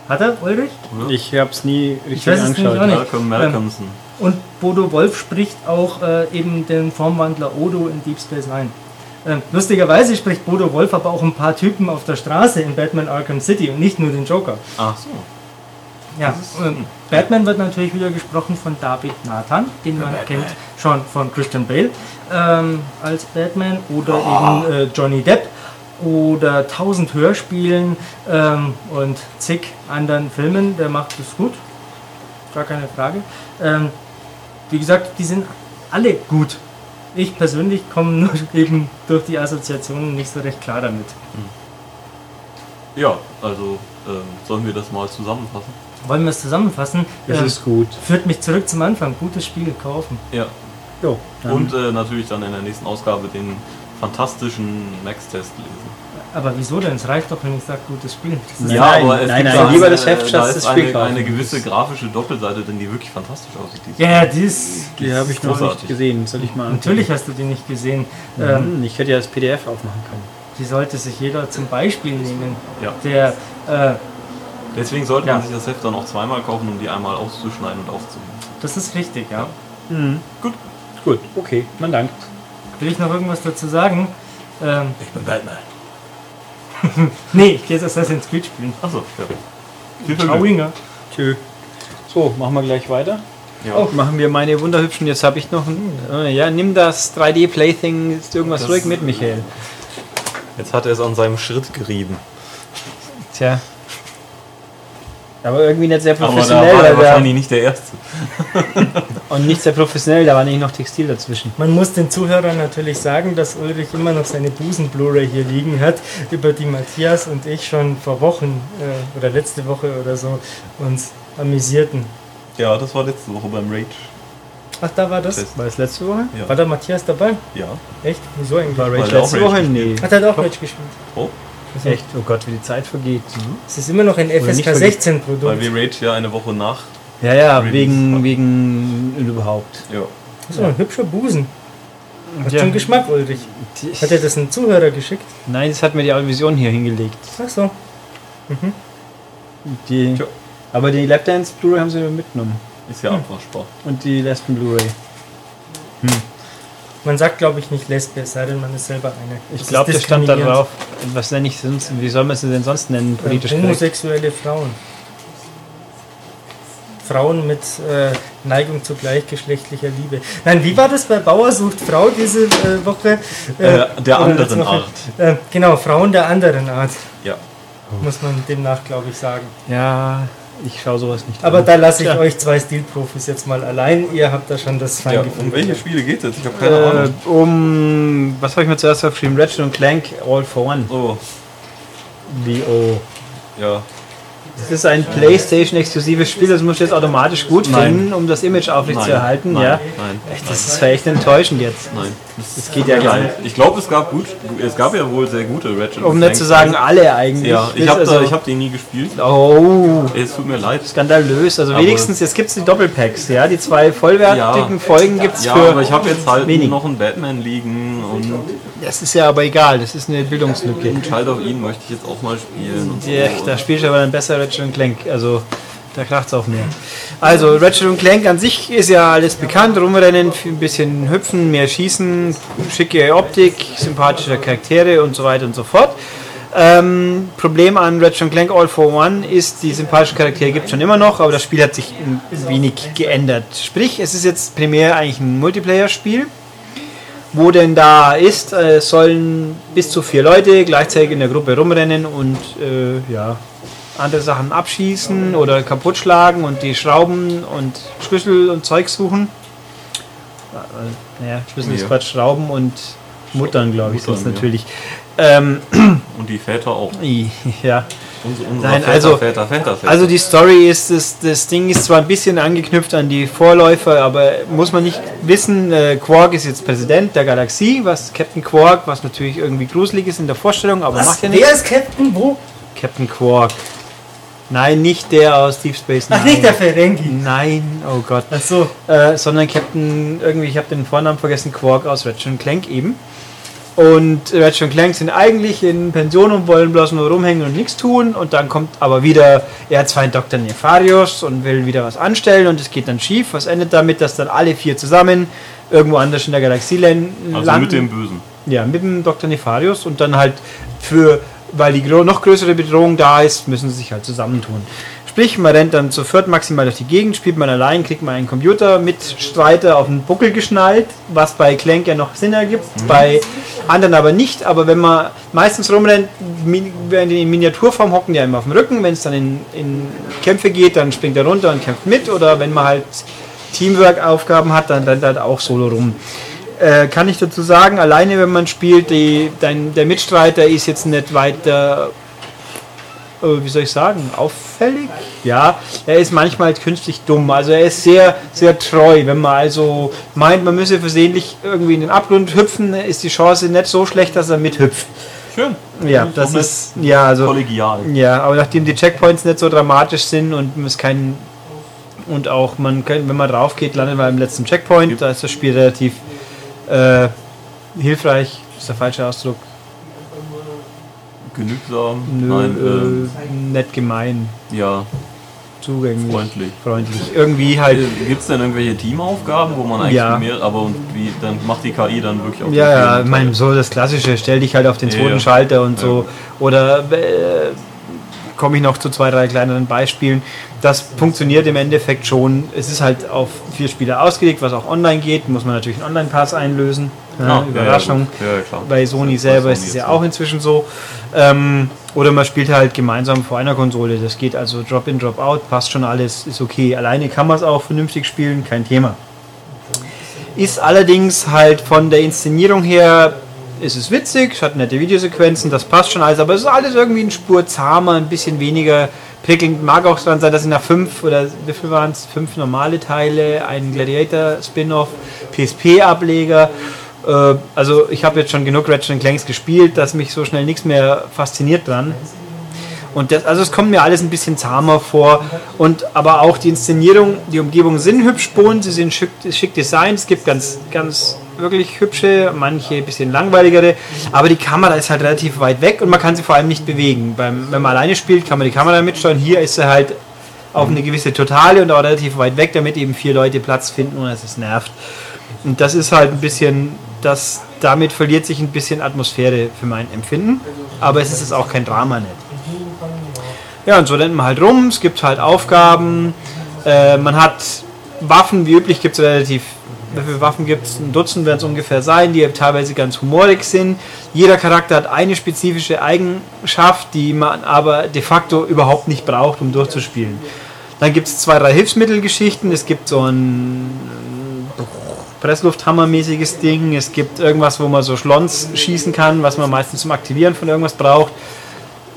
Hat er, Ulrich? oder? Ich habe es nie richtig weiß es nämlich angeschaut. auch nicht. Malcolm Malcolmson. Und Bodo Wolf spricht auch äh, eben den Formwandler Odo in Deep Space Nine. Ähm, lustigerweise spricht Bodo Wolf aber auch ein paar Typen auf der Straße in Batman Arkham City und nicht nur den Joker. Ach so. Ja, ähm, Batman wird natürlich wieder gesprochen von David Nathan, den man kennt schon von Christian Bale ähm, als Batman oder eben äh, Johnny Depp oder tausend Hörspielen ähm, und zig anderen Filmen. Der macht es gut, gar keine Frage. Wie gesagt, die sind alle gut. Ich persönlich komme nur eben durch die Assoziationen nicht so recht klar damit. Ja, also ähm, sollen wir das mal zusammenfassen? Wollen wir es zusammenfassen? Das Ähm, ist gut. Führt mich zurück zum Anfang. Gutes Spiel kaufen. Ja. Jo, Und äh, natürlich dann in der nächsten Ausgabe den fantastischen Max-Test lesen. Aber wieso denn? Es reicht doch, wenn ich sage, gutes Spiel. Das ist Ja, nein, aber es nein, gibt nein, da lieber eine- das Heft, da statt ist das Spiel eine, eine gewisse grafische Doppelseite, denn die wirklich fantastisch aussieht. Die ja, ja, die ist. die habe ich noch nicht gesehen. Soll ich mal Natürlich hast du die nicht gesehen. Ähm, Hm, ich hätte ja das PDF aufmachen können. die sollte sich jeder zum Beispiel nehmen. Ja. Der, äh, Deswegen sollte Ja. man sich das Heft dann auch zweimal kaufen, um die einmal auszuschneiden und aufzunehmen. das ist richtig, ja. Gut. Gut, okay, man dankt. Will ich noch irgendwas dazu sagen? Ähm, Ich bin Batman. nee, ich gehe jetzt Assassin's Creed spielen. Achso, ja. Ciao. Inga. Tschö. So, machen wir gleich weiter. Ja. Oh, machen wir meine wunderhübschen. Jetzt habe ich noch ein. äh, Ja, nimm das 3D-Plaything. Ist irgendwas Das- ruhig mit, Michael. Jetzt hat er es an seinem Schritt gerieben. Tja. Aber irgendwie nicht sehr Aber da professionell. war er wahrscheinlich nicht der Erste. und nicht sehr professionell, da war nicht noch Textil dazwischen. Man muss den Zuhörern natürlich sagen, dass Ulrich immer noch seine Busen-Blu-ray hier liegen hat, über die Matthias und ich schon vor Wochen äh, oder letzte Woche oder so uns amüsierten. Ja, das war letzte Woche beim Rage. Ach, da war das? Test. War das letzte Woche? Ja. War da Matthias dabei? Ja. Echt? Wieso eigentlich? War Rage letzte Woche? Nee. Hat auch Rage gespielt. Oh, Echt? Oh Gott, wie die Zeit vergeht. Es ist immer noch ein FSK verge- 16 weil Produkt. wir Rage ja eine Woche nach. Ja, ja, Release. wegen, wegen überhaupt. Ja. Das ist doch ein hübscher Busen. Hat Ja. schon Geschmack, Ulrich. Die- Hat er das einen Zuhörer geschickt? Nein, das hat mir die Vision hier hingelegt. Ach so. Die, Tja. aber die Lapdance Blu-ray haben sie mitgenommen. Ist ja abwaschbar. Und die Lesben Blu-ray. Man sagt, glaube ich, nicht Lesbe, es sei denn, man ist selber eine. Ich glaube, ist das stand da drauf. Was nenne ich sonst? Wie soll man sie denn sonst nennen? Äh, Politisch korrekt. Homosexuelle Frauen. Frauen mit äh, Neigung zu gleichgeschlechtlicher Liebe. Nein, wie war das bei Bauer sucht Frau diese äh, Woche? Äh, der oder anderen? Art. Äh, genau, Frauen der anderen Art, Ja. muss man demnach, glaube ich, sagen. Ja, ich schaue sowas nicht Aber an. da lasse ich Ja. euch zwei Stilprofis jetzt mal allein. Ihr habt da schon das ja. Feingefühl. Um welche Spiele geht es? Ich habe keine Ahnung. Äh, um, was habe ich mir zuerst aufgeschrieben? Ratchet und Clank All for One. Oh, Wie, oh. ja. Das ist ein PlayStation-exklusives Spiel, das muss ich jetzt automatisch gut Nein. finden, um das Image aufrechtzuerhalten. nein, Ja. nein, das ist echt enttäuschend jetzt. nein. Das geht ja gar nicht. Ich glaube, es gab gut, es gab ja wohl sehr gute Ratchet. Um und nicht zu sagen, alle eigentlich. Ja, ich habe also- hab den nie gespielt. Oh, Es tut mir leid. skandalös. Also Aber- wenigstens, jetzt gibt es die Doppelpacks, ja. Die zwei vollwertigen Ja. Folgen gibt es Ja, für. aber ich habe jetzt halt wenig. noch einen Batman liegen und Das ist ja aber egal, das ist eine Bildungslücke. Child of Eden möchte ich jetzt auch mal spielen. Und so. Ja, da spielst du aber dann besser Ratchet und Clank. Also da kracht es auch mehr. Also Ratchet und Clank an sich ist ja alles bekannt. Rumrennen, ein bisschen hüpfen, mehr schießen, schicke Optik, sympathische Charaktere und so weiter und so fort. Ähm, Problem an Ratchet Clank All for One ist, die sympathischen Charaktere gibt es schon immer noch, aber das Spiel hat sich wenig geändert. Sprich, es ist jetzt primär eigentlich ein Multiplayer-Spiel. Wo denn da ist, äh, sollen bis zu vier Leute gleichzeitig in der Gruppe rumrennen und äh, ja, andere Sachen abschießen oder kaputt schlagen und die Schrauben und Schlüssel und Zeug suchen. Naja, Schlüssel ist Ja. Quatsch, Schrauben und Muttern, glaube ich, sonst ja. natürlich. Ähm, Und die Väter auch. ja. Unsere, unsere Nein, Väter, also- Väter, Väter, Väter. Also die Story ist, das, das Ding ist zwar ein bisschen angeknüpft an die Vorläufer, aber muss man nicht wissen, äh, Quark ist jetzt Präsident der Galaxie, was Captain Quark, was natürlich irgendwie gruselig ist in der Vorstellung, aber macht ja nichts. Wer ist Captain? Wo? Captain Quark. Nein, nicht der aus Deep Space Nine. Ach, nicht der Ferengi. Nein, oh Gott. Ach so. Äh, sondern Captain, irgendwie, ich habe den Vornamen vergessen, Quark aus Ratchet und Clank eben. Und Ratchet und Clank sind eigentlich in Pension und wollen bloß nur rumhängen und nichts tun. Und dann kommt aber wieder Erzfeind Dr. Nefarius und will wieder was anstellen und es geht dann schief. Was endet damit, dass dann alle vier zusammen irgendwo anders in der Galaxie len- also landen? mit dem Bösen. Ja, mit dem Dr. Nefarius und dann halt für, weil die noch größere Bedrohung da ist, müssen sie sich halt zusammentun. Sprich, man rennt dann zu viert maximal durch die Gegend, spielt man allein, kriegt man einen Computer mit Streiter auf den Buckel geschnallt, was bei Clank ja noch Sinn ergibt, bei anderen aber nicht. Aber wenn man meistens rumrennt, werden die in Miniaturform hocken, die einem auf dem Rücken. Wenn es dann in, in Kämpfe geht, dann springt er runter und kämpft mit. Oder wenn man halt Teamwork-Aufgaben hat, dann rennt er halt auch solo rum äh, kann ich dazu sagen, alleine wenn man spielt, die, dein, der Mitstreiter ist jetzt nicht weiter, äh, wie soll ich sagen, auffällig? Ja, er ist manchmal künstlich dumm. Also er ist sehr, sehr treu. Wenn man also meint, man müsse versehentlich irgendwie in den Abgrund hüpfen, ist die Chance nicht so schlecht, dass er mithüpft. Schön. Ja, das Somit ist, ja, also. Kollegial. Ja, aber nachdem die Checkpoints nicht so dramatisch sind und es kein und auch man kann, wenn man drauf geht, landet man im letzten Checkpoint, da ist das Spiel relativ äh, hilfreich, ist der falsche Ausdruck. Genügsam. Nö, Nein, äh, nett gemein, äh, ja, zugänglich, freundlich. freundlich. Irgendwie halt. Gibt es denn irgendwelche Teamaufgaben, wo man eigentlich Ja. mehr, aber und wie, dann macht die KI dann wirklich auch Ja, ja, ich meine, so das Klassische, stell dich halt auf den Ja, zweiten ja. Schalter und Ja. so. Oder äh, komme ich noch zu zwei, drei kleineren Beispielen. Das funktioniert im Endeffekt schon. Es ist halt auf vier Spieler ausgelegt, was auch online geht. Muss man natürlich einen Online-Pass einlösen. Ja, Überraschung. Ja, ja. Bei Sony Bei selber Sony ist es ja auch inzwischen so. Ähm, Oder man spielt halt gemeinsam vor einer Konsole. Das geht also Drop-in, Drop-out, passt schon alles, ist okay. Alleine kann man es auch vernünftig spielen, kein Thema. Ist allerdings halt von der Inszenierung her, ist es witzig, es hat nette Videosequenzen, das passt schon alles, aber es ist alles irgendwie eine Spur zahmer, ein bisschen weniger prickelnd. Mag auch dran sein, dass sie nach fünf oder wie viel waren es? Fünf normale Teile, ein Gladiator-Spin-off, PSP-Ableger. Äh, also ich habe jetzt schon genug Ratchet Clanks gespielt, dass mich so schnell nichts mehr fasziniert dran. Und das, also es kommt mir alles ein bisschen zahmer vor. Und aber auch die Inszenierung, die Umgebungen sind hübsch bunt, sie sind schick, schick designt. Es gibt ganz, ganz wirklich hübsche, manche ein bisschen langweiligere. Aber die Kamera ist halt relativ weit weg und man kann sie vor allem nicht bewegen. Beim, wenn man alleine spielt, kann man die Kamera mitsteuern. Hier ist sie halt auf eine gewisse Totale und auch relativ weit weg, damit eben vier Leute Platz finden und es nervt. Und das ist halt ein bisschen, das, damit verliert sich ein bisschen Atmosphäre für mein Empfinden. Aber es ist auch kein Drama nicht. Ja, und so rennt man halt rum, es gibt halt Aufgaben, äh, man hat Waffen, wie üblich gibt es relativ, wie viele Waffen gibt es? Ein Dutzend werden es ungefähr sein, die teilweise ganz humorig sind. Jeder Charakter hat eine spezifische Eigenschaft, die man aber de facto überhaupt nicht braucht, um durchzuspielen. Dann gibt es zwei, drei Hilfsmittelgeschichten, es gibt so ein Presslufthammer-mäßiges Ding, es gibt irgendwas, wo man so Schlons schießen kann, was man meistens zum Aktivieren von irgendwas braucht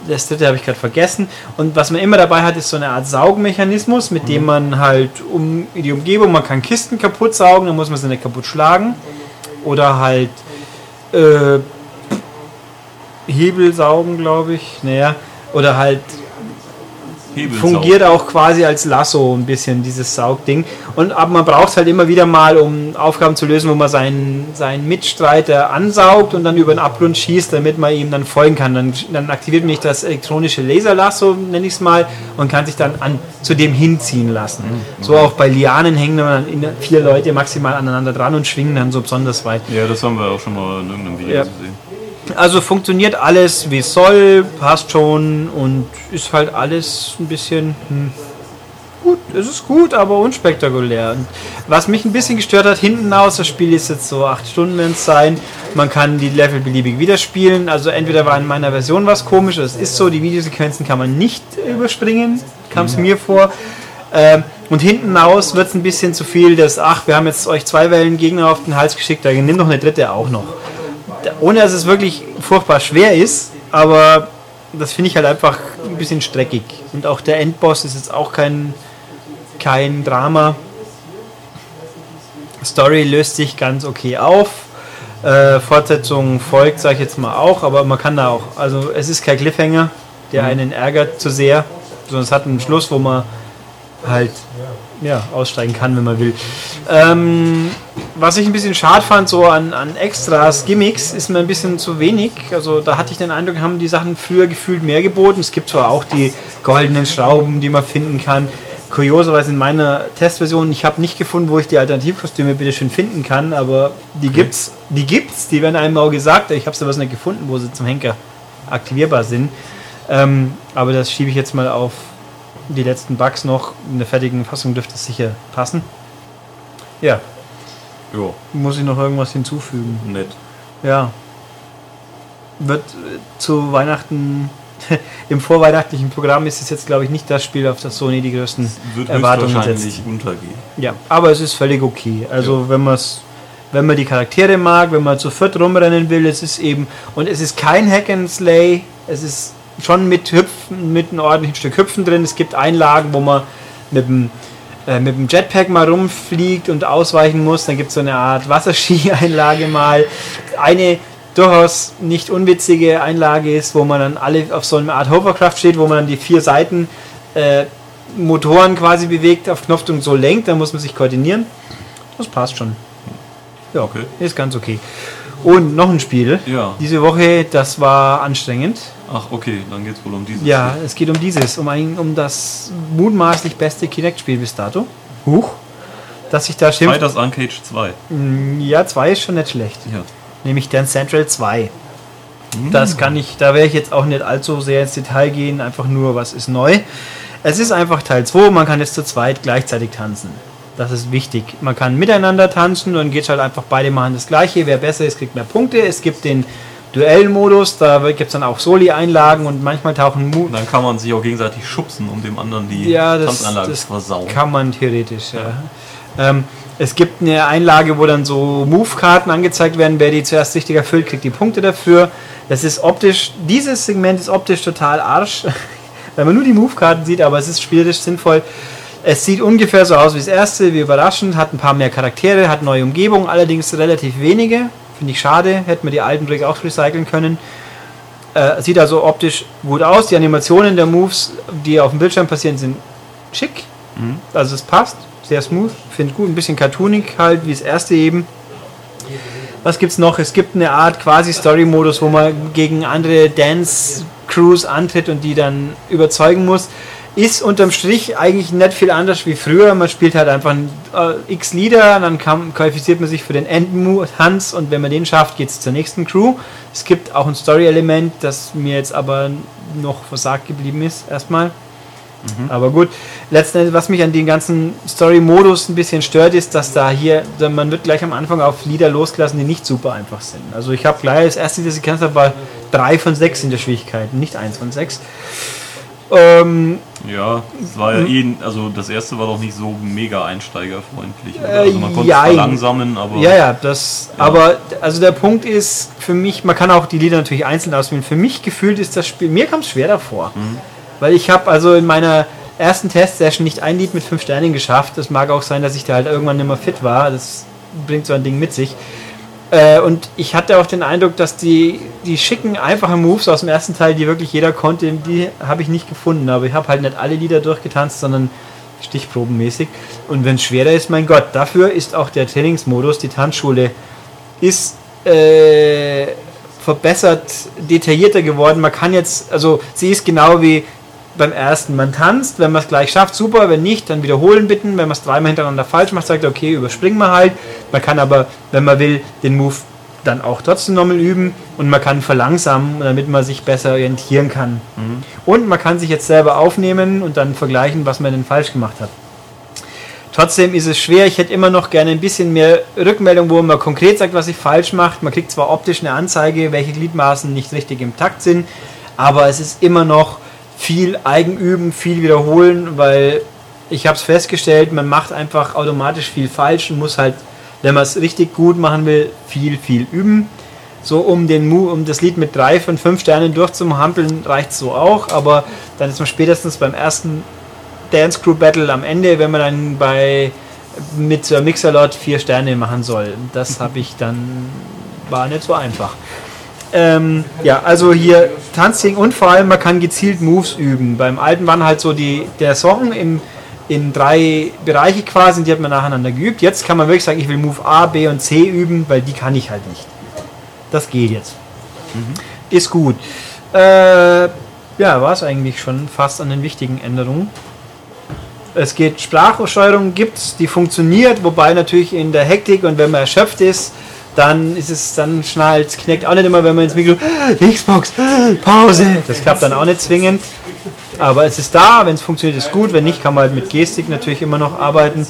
das dritte habe ich gerade vergessen. Und was man immer dabei hat, ist so eine Art Saugmechanismus, mit dem man halt um die Umgebung, man kann Kisten kaputt saugen, dann muss man sie nicht kaputt schlagen. Oder halt äh, Hebel saugen, glaube ich. Naja. Oder halt fungiert auch quasi als Lasso ein bisschen, dieses Saugding. Und aber man braucht es halt immer wieder mal, um Aufgaben zu lösen, wo man seinen, seinen Mitstreiter ansaugt und dann über den Abgrund schießt, damit man ihm dann folgen kann. Dann, dann aktiviert man nicht das elektronische Laserlasso, nenne ich es mal, und kann sich dann an, zu dem hinziehen lassen. Mhm. So auch bei Lianen hängen dann vier Leute maximal aneinander dran und schwingen dann so besonders weit. Ja, das haben wir auch schon mal in irgendeinem Video Ja. gesehen. Also funktioniert alles wie es soll, passt schon und ist halt alles ein bisschen hm, gut. Es ist gut, aber unspektakulär. Und was mich ein bisschen gestört hat, hinten aus, das Spiel ist jetzt so acht Stunden werden es sein. Man kann die Level beliebig wieder spielen. Also entweder war in meiner Version was komisch, es ist so, die Videosequenzen kann man nicht überspringen, kam es mir vor. Ähm, und hinten aus wird es ein bisschen zu viel, dass, ach, wir haben jetzt euch zwei Wellen Gegner auf den Hals geschickt, da nimm doch eine dritte auch noch ohne dass es wirklich furchtbar schwer ist, aber das finde ich halt einfach ein bisschen streckig. Und auch der Endboss ist jetzt auch kein, kein Drama. Story löst sich ganz okay auf. Äh, Fortsetzung folgt, sage ich jetzt mal auch, aber man kann da auch, also es ist kein Cliffhanger, der einen ärgert zu sehr, sondern es hat einen Schluss, wo man halt ja, aussteigen kann, wenn man will. Ähm, was ich ein bisschen schade fand, so an, an Extras, Gimmicks, ist mir ein bisschen zu wenig. Also da hatte ich den Eindruck, haben die Sachen früher gefühlt mehr geboten. Es gibt zwar auch die goldenen Schrauben, die man finden kann. Kurioserweise in meiner Testversion, ich habe nicht gefunden, wo ich die Alternativkostüme bitte schön finden kann, aber die gibt's, die gibt's, die werden einem auch gesagt. Ich habe sowas nicht gefunden, wo sie zum Henker aktivierbar sind. Ähm, aber das schiebe ich jetzt mal auf die letzten Bugs noch. In der fertigen Fassung dürfte es sicher passen. Ja, Ja, muss ich noch irgendwas hinzufügen? nett. Ja. Wird äh, zu Weihnachten, im vorweihnachtlichen Programm ist es jetzt, glaube ich, nicht das Spiel, auf das Sony die größten Wird Erwartungen setzt. untergehen. Ja, aber es ist völlig okay. Also wenn man es wenn man die Charaktere mag, wenn man zu viert rumrennen will, es ist eben und es ist kein Hack and Slay, es ist schon mit Hüpfen, mit einem ordentlichen Stück Hüpfen drin. Es gibt Einlagen, wo man mit dem äh, mit dem Jetpack mal rumfliegt und ausweichen muss. Dann gibt es so eine Art Wasserski-Einlage mal. Eine durchaus nicht unwitzige Einlage ist, wo man dann alle auf so einer Art Hovercraft steht, wo man dann die vier Seiten äh, Motoren quasi bewegt, auf Knopfdruck so lenkt, dann muss man sich koordinieren. Das passt schon. Ja, Okay. ist ganz okay. Und noch ein Spiel. Ja. Diese Woche, das war anstrengend. Ach, okay, dann geht es wohl um dieses. Ja, es geht um dieses, um, ein, um das mutmaßlich beste Kinect-Spiel bis dato. Huch. Dass sich da schimpft. Fighters Uncaged 2. Mm, Ja, zwei ist schon nicht schlecht. Ja. Nämlich Dance Central 2. Das kann ich, da werde ich jetzt auch nicht allzu sehr ins Detail gehen, einfach nur, was ist neu. Es ist einfach Teil 2, man kann jetzt zu zweit gleichzeitig tanzen. Das ist wichtig. Man kann miteinander tanzen und geht halt einfach beide machen das gleiche. Wer besser ist, kriegt mehr Punkte. Es gibt den Duellmodus, da gibt es dann auch Soli-Einlagen und manchmal tauchen Mu Und dann kann man sich auch gegenseitig schubsen, um dem anderen die Ja, das, Tanzanlage das zu versauen. kann man theoretisch, ja. Ähm, es gibt eine Einlage, wo dann so Move-Karten angezeigt werden. Wer die zuerst richtig erfüllt, kriegt die Punkte dafür. Das ist optisch, dieses Segment ist optisch total Arsch, weil man nur die Move-Karten sieht, aber es ist spielerisch sinnvoll. Es sieht ungefähr so aus wie das erste, wie überraschend, hat ein paar mehr Charaktere, hat neue Umgebung, allerdings relativ wenige. Finde ich schade, hätten wir die alten auch recyceln können. Äh, sieht also optisch gut aus. Die Animationen der Moves, die auf dem Bildschirm passieren, sind schick. Also es passt, sehr smooth, finde gut, ein bisschen cartoonig halt, wie das erste eben. Was gibt's noch? Es gibt eine Art quasi Story-Modus, wo man gegen andere Dance-Crews antritt und die dann überzeugen muss. Ist unterm Strich eigentlich nicht viel anders wie früher. Man spielt halt einfach äh, x Lieder, dann kann, qualifiziert man sich für den Endtanz und wenn man den schafft, geht's zur nächsten Crew. Es gibt auch ein Story-Element, das mir jetzt aber noch versagt geblieben ist, erstmal. Aber gut, letzten Endes, was mich an den ganzen Story-Modus ein bisschen stört, ist, dass da hier, man wird gleich am Anfang auf Lieder losgelassen, die nicht super einfach sind. Also ich habe gleich, das erste das ich kennst war 3 von 6 in der Schwierigkeit, nicht 1 von 6. Ähm, Ja, es war ja eh, also das erste war doch nicht so mega einsteigerfreundlich. oder? Äh, Also man konnte es jein. verlangsamen, aber ja, ja, das, aber also der Punkt ist für mich, man kann auch die Lieder natürlich einzeln auswählen. Für mich gefühlt ist das Spiel, mir kam es schwer davor. Weil ich habe also in meiner ersten Testsession nicht ein Lied mit 5 Sternen geschafft. Es mag auch sein, dass ich da halt irgendwann nicht mehr fit war. Das bringt so ein Ding mit sich. Äh, und ich hatte auch den Eindruck, dass die, die schicken, einfachen Moves aus dem ersten Teil, die wirklich jeder konnte, die habe ich nicht gefunden. Aber ich habe halt nicht alle Lieder durchgetanzt, sondern stichprobenmäßig. Und wenn es schwerer ist, mein Gott, dafür ist auch der Trainingsmodus, die Tanzschule, ist äh, verbessert, detaillierter geworden. Man kann jetzt, also sie ist genau wie beim ersten. Man tanzt, wenn man es gleich schafft, super, wenn nicht, dann wiederholen bitten. Wenn man es dreimal hintereinander falsch macht, sagt er, okay, überspringen wir halt. Man kann aber, wenn man will, den Move dann auch trotzdem nochmal üben und man kann verlangsamen, damit man sich besser orientieren kann. Und man kann sich jetzt selber aufnehmen und dann vergleichen, was man denn falsch gemacht hat. Trotzdem ist es schwer. Ich hätte immer noch gerne ein bisschen mehr Rückmeldung, wo man konkret sagt, was ich falsch macht. Man kriegt zwar optisch eine Anzeige, welche Gliedmaßen nicht richtig im Takt sind, aber es ist immer noch viel Eigenüben, viel wiederholen, weil ich habe es festgestellt, man macht einfach automatisch viel falsch und muss halt, wenn man es richtig gut machen will, viel, viel üben. So um den Mu um das Lied mit drei von fünf Sternen durchzuhampeln, reicht so auch, aber dann ist man spätestens beim ersten Dance Crew Battle am Ende, wenn man dann bei mit Mixerlot vier Sterne machen soll. Das habe ich dann war nicht so einfach. Ähm, ja, also hier Tanzing und vor allem man kann gezielt Moves üben. Beim alten waren halt so die der Song im in drei Bereiche quasi, die hat man nacheinander geübt. Jetzt kann man wirklich sagen, ich will Move A, B und C üben, weil die kann ich halt nicht. Das geht jetzt. Ist gut. Äh, ja, war es eigentlich schon fast an den wichtigen Änderungen. Es geht Sprachsteuerung gibt's, die funktioniert, wobei natürlich in der Hektik und wenn man erschöpft ist, dann ist es dann schnallt, knackt auch nicht immer, wenn man ins Mikro Xbox Pause. Das klappt dann auch nicht zwingend. Aber es ist da, wenn es funktioniert, ist gut. Wenn nicht, kann man halt mit Gestik natürlich immer noch arbeiten.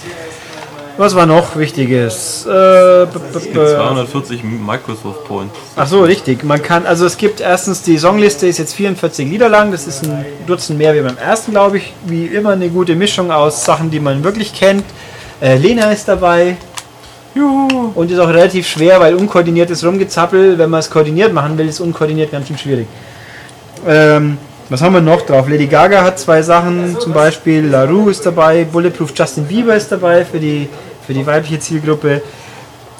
Was war noch Wichtiges? Äh, es gibt b- 240 Microsoft Points. Ach so, richtig. Man kann, also es gibt erstens die Songliste ist jetzt 44 Lieder lang. Das ist ein Dutzend mehr wie beim ersten, glaube ich. Wie immer eine gute Mischung aus Sachen, die man wirklich kennt. Äh, Lena ist dabei. Juhu. Und ist auch relativ schwer, weil unkoordiniertes Rumgezappel, wenn man es koordiniert machen will, ist unkoordiniert ganz schön schwierig. Ähm, was haben wir noch drauf? Lady Gaga hat zwei Sachen, zum Beispiel La Rue ist dabei, Bulletproof Justin Bieber ist dabei für die, für die weibliche Zielgruppe.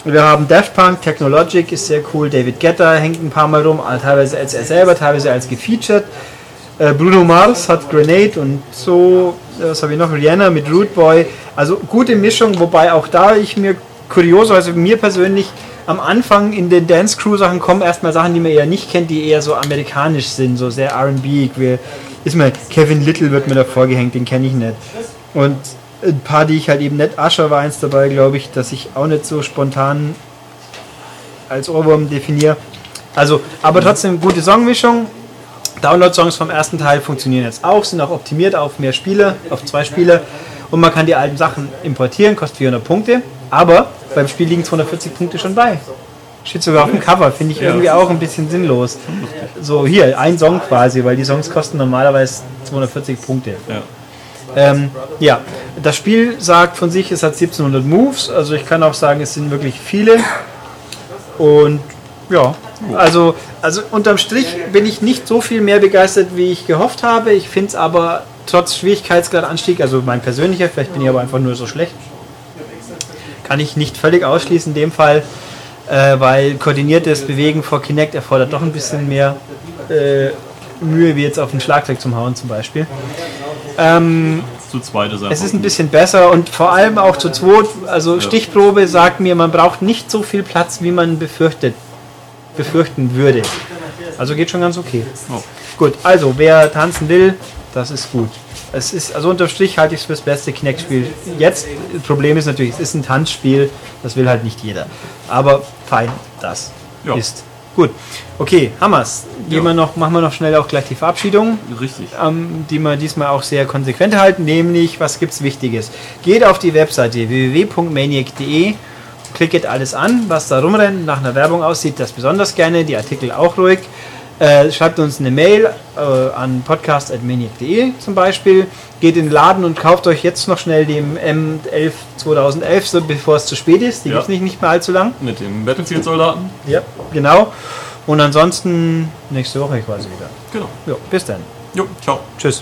Wir haben Daft Punk, Technologic ist sehr cool, David Guetta hängt ein paar Mal rum, teilweise als er selber, teilweise als gefeatured. Äh, Bruno Mars hat Grenade und so, was habe ich noch? Rihanna mit Root Boy. Also gute Mischung, wobei auch da ich mir kurioserweise mir persönlich am Anfang in den Dance Crew Sachen kommen erstmal Sachen, die man eher nicht kennt, die eher so amerikanisch sind, so sehr R&B. Ist mal Kevin Little wird mir da vorgehängt, den kenne ich nicht. Und ein paar, die ich halt eben nicht, Asher war eins dabei, glaube ich, dass ich auch nicht so spontan als Ohrwurm definiere. Also, aber trotzdem gute Songmischung. Download-Songs vom ersten Teil funktionieren jetzt auch, sind auch optimiert auf mehr Spieler, auf zwei Spieler. Und man kann die alten Sachen importieren, kostet 400 Punkte. Aber beim Spiel liegen 240 Punkte schon bei. Steht sogar auf dem Cover, finde ich Ja. irgendwie auch ein bisschen sinnlos. So, hier, ein Song quasi, weil die Songs kosten normalerweise 240 Punkte. Ja. Ähm, ja, das Spiel sagt von sich, es hat 1700 Moves, also ich kann auch sagen, es sind wirklich viele. Und ja, also, also unterm Strich bin ich nicht so viel mehr begeistert, wie ich gehofft habe. Ich finde es aber trotz Schwierigkeitsgradanstieg, also mein persönlicher, vielleicht bin ich aber einfach nur so schlecht, kann ich nicht völlig ausschließen in dem Fall, äh, weil koordiniertes Bewegen vor Kinect erfordert doch ein bisschen mehr äh, Mühe, wie jetzt auf ein Schlagzeug zum Hauen zum Beispiel. Ähm, Zu zweit ist es ist ein bisschen besser und vor allem auch zu zweit. Also Stichprobe sagt mir, man braucht nicht so viel Platz, wie man befürchtet, befürchten würde. Also geht schon ganz okay. Oh. Gut, also wer tanzen will, das ist gut. Es ist, also unterm Strich halte ich es fürs beste Kinect-Spiel. Jetzt, das Problem ist natürlich, es ist ein Tanzspiel, das will halt nicht jeder. Aber fein, das Ja. ist gut. Okay, Hammers. Gehen Ja. wir noch, machen wir noch schnell auch gleich die Verabschiedung Richtig. ähm, die wir diesmal auch sehr konsequent halten, nämlich was gibt's Wichtiges? Geht auf die Webseite www.maniac.de, klickt alles an, was da rumrennt, nach einer Werbung aussieht, das besonders gerne, die Artikel auch ruhig. Äh, schreibt uns eine Mail äh, an podcast.maniac.de zum Beispiel. Geht in den Laden und kauft euch jetzt noch schnell den M11 2011, so bevor es zu spät ist. Die Ja. gibt's nicht, nicht mehr allzu lang. Mit dem Battlefield-Soldaten. Ja, genau. Und ansonsten nächste Woche quasi wieder. Genau. Ja, bis dann. Jo, ciao. Tschüss.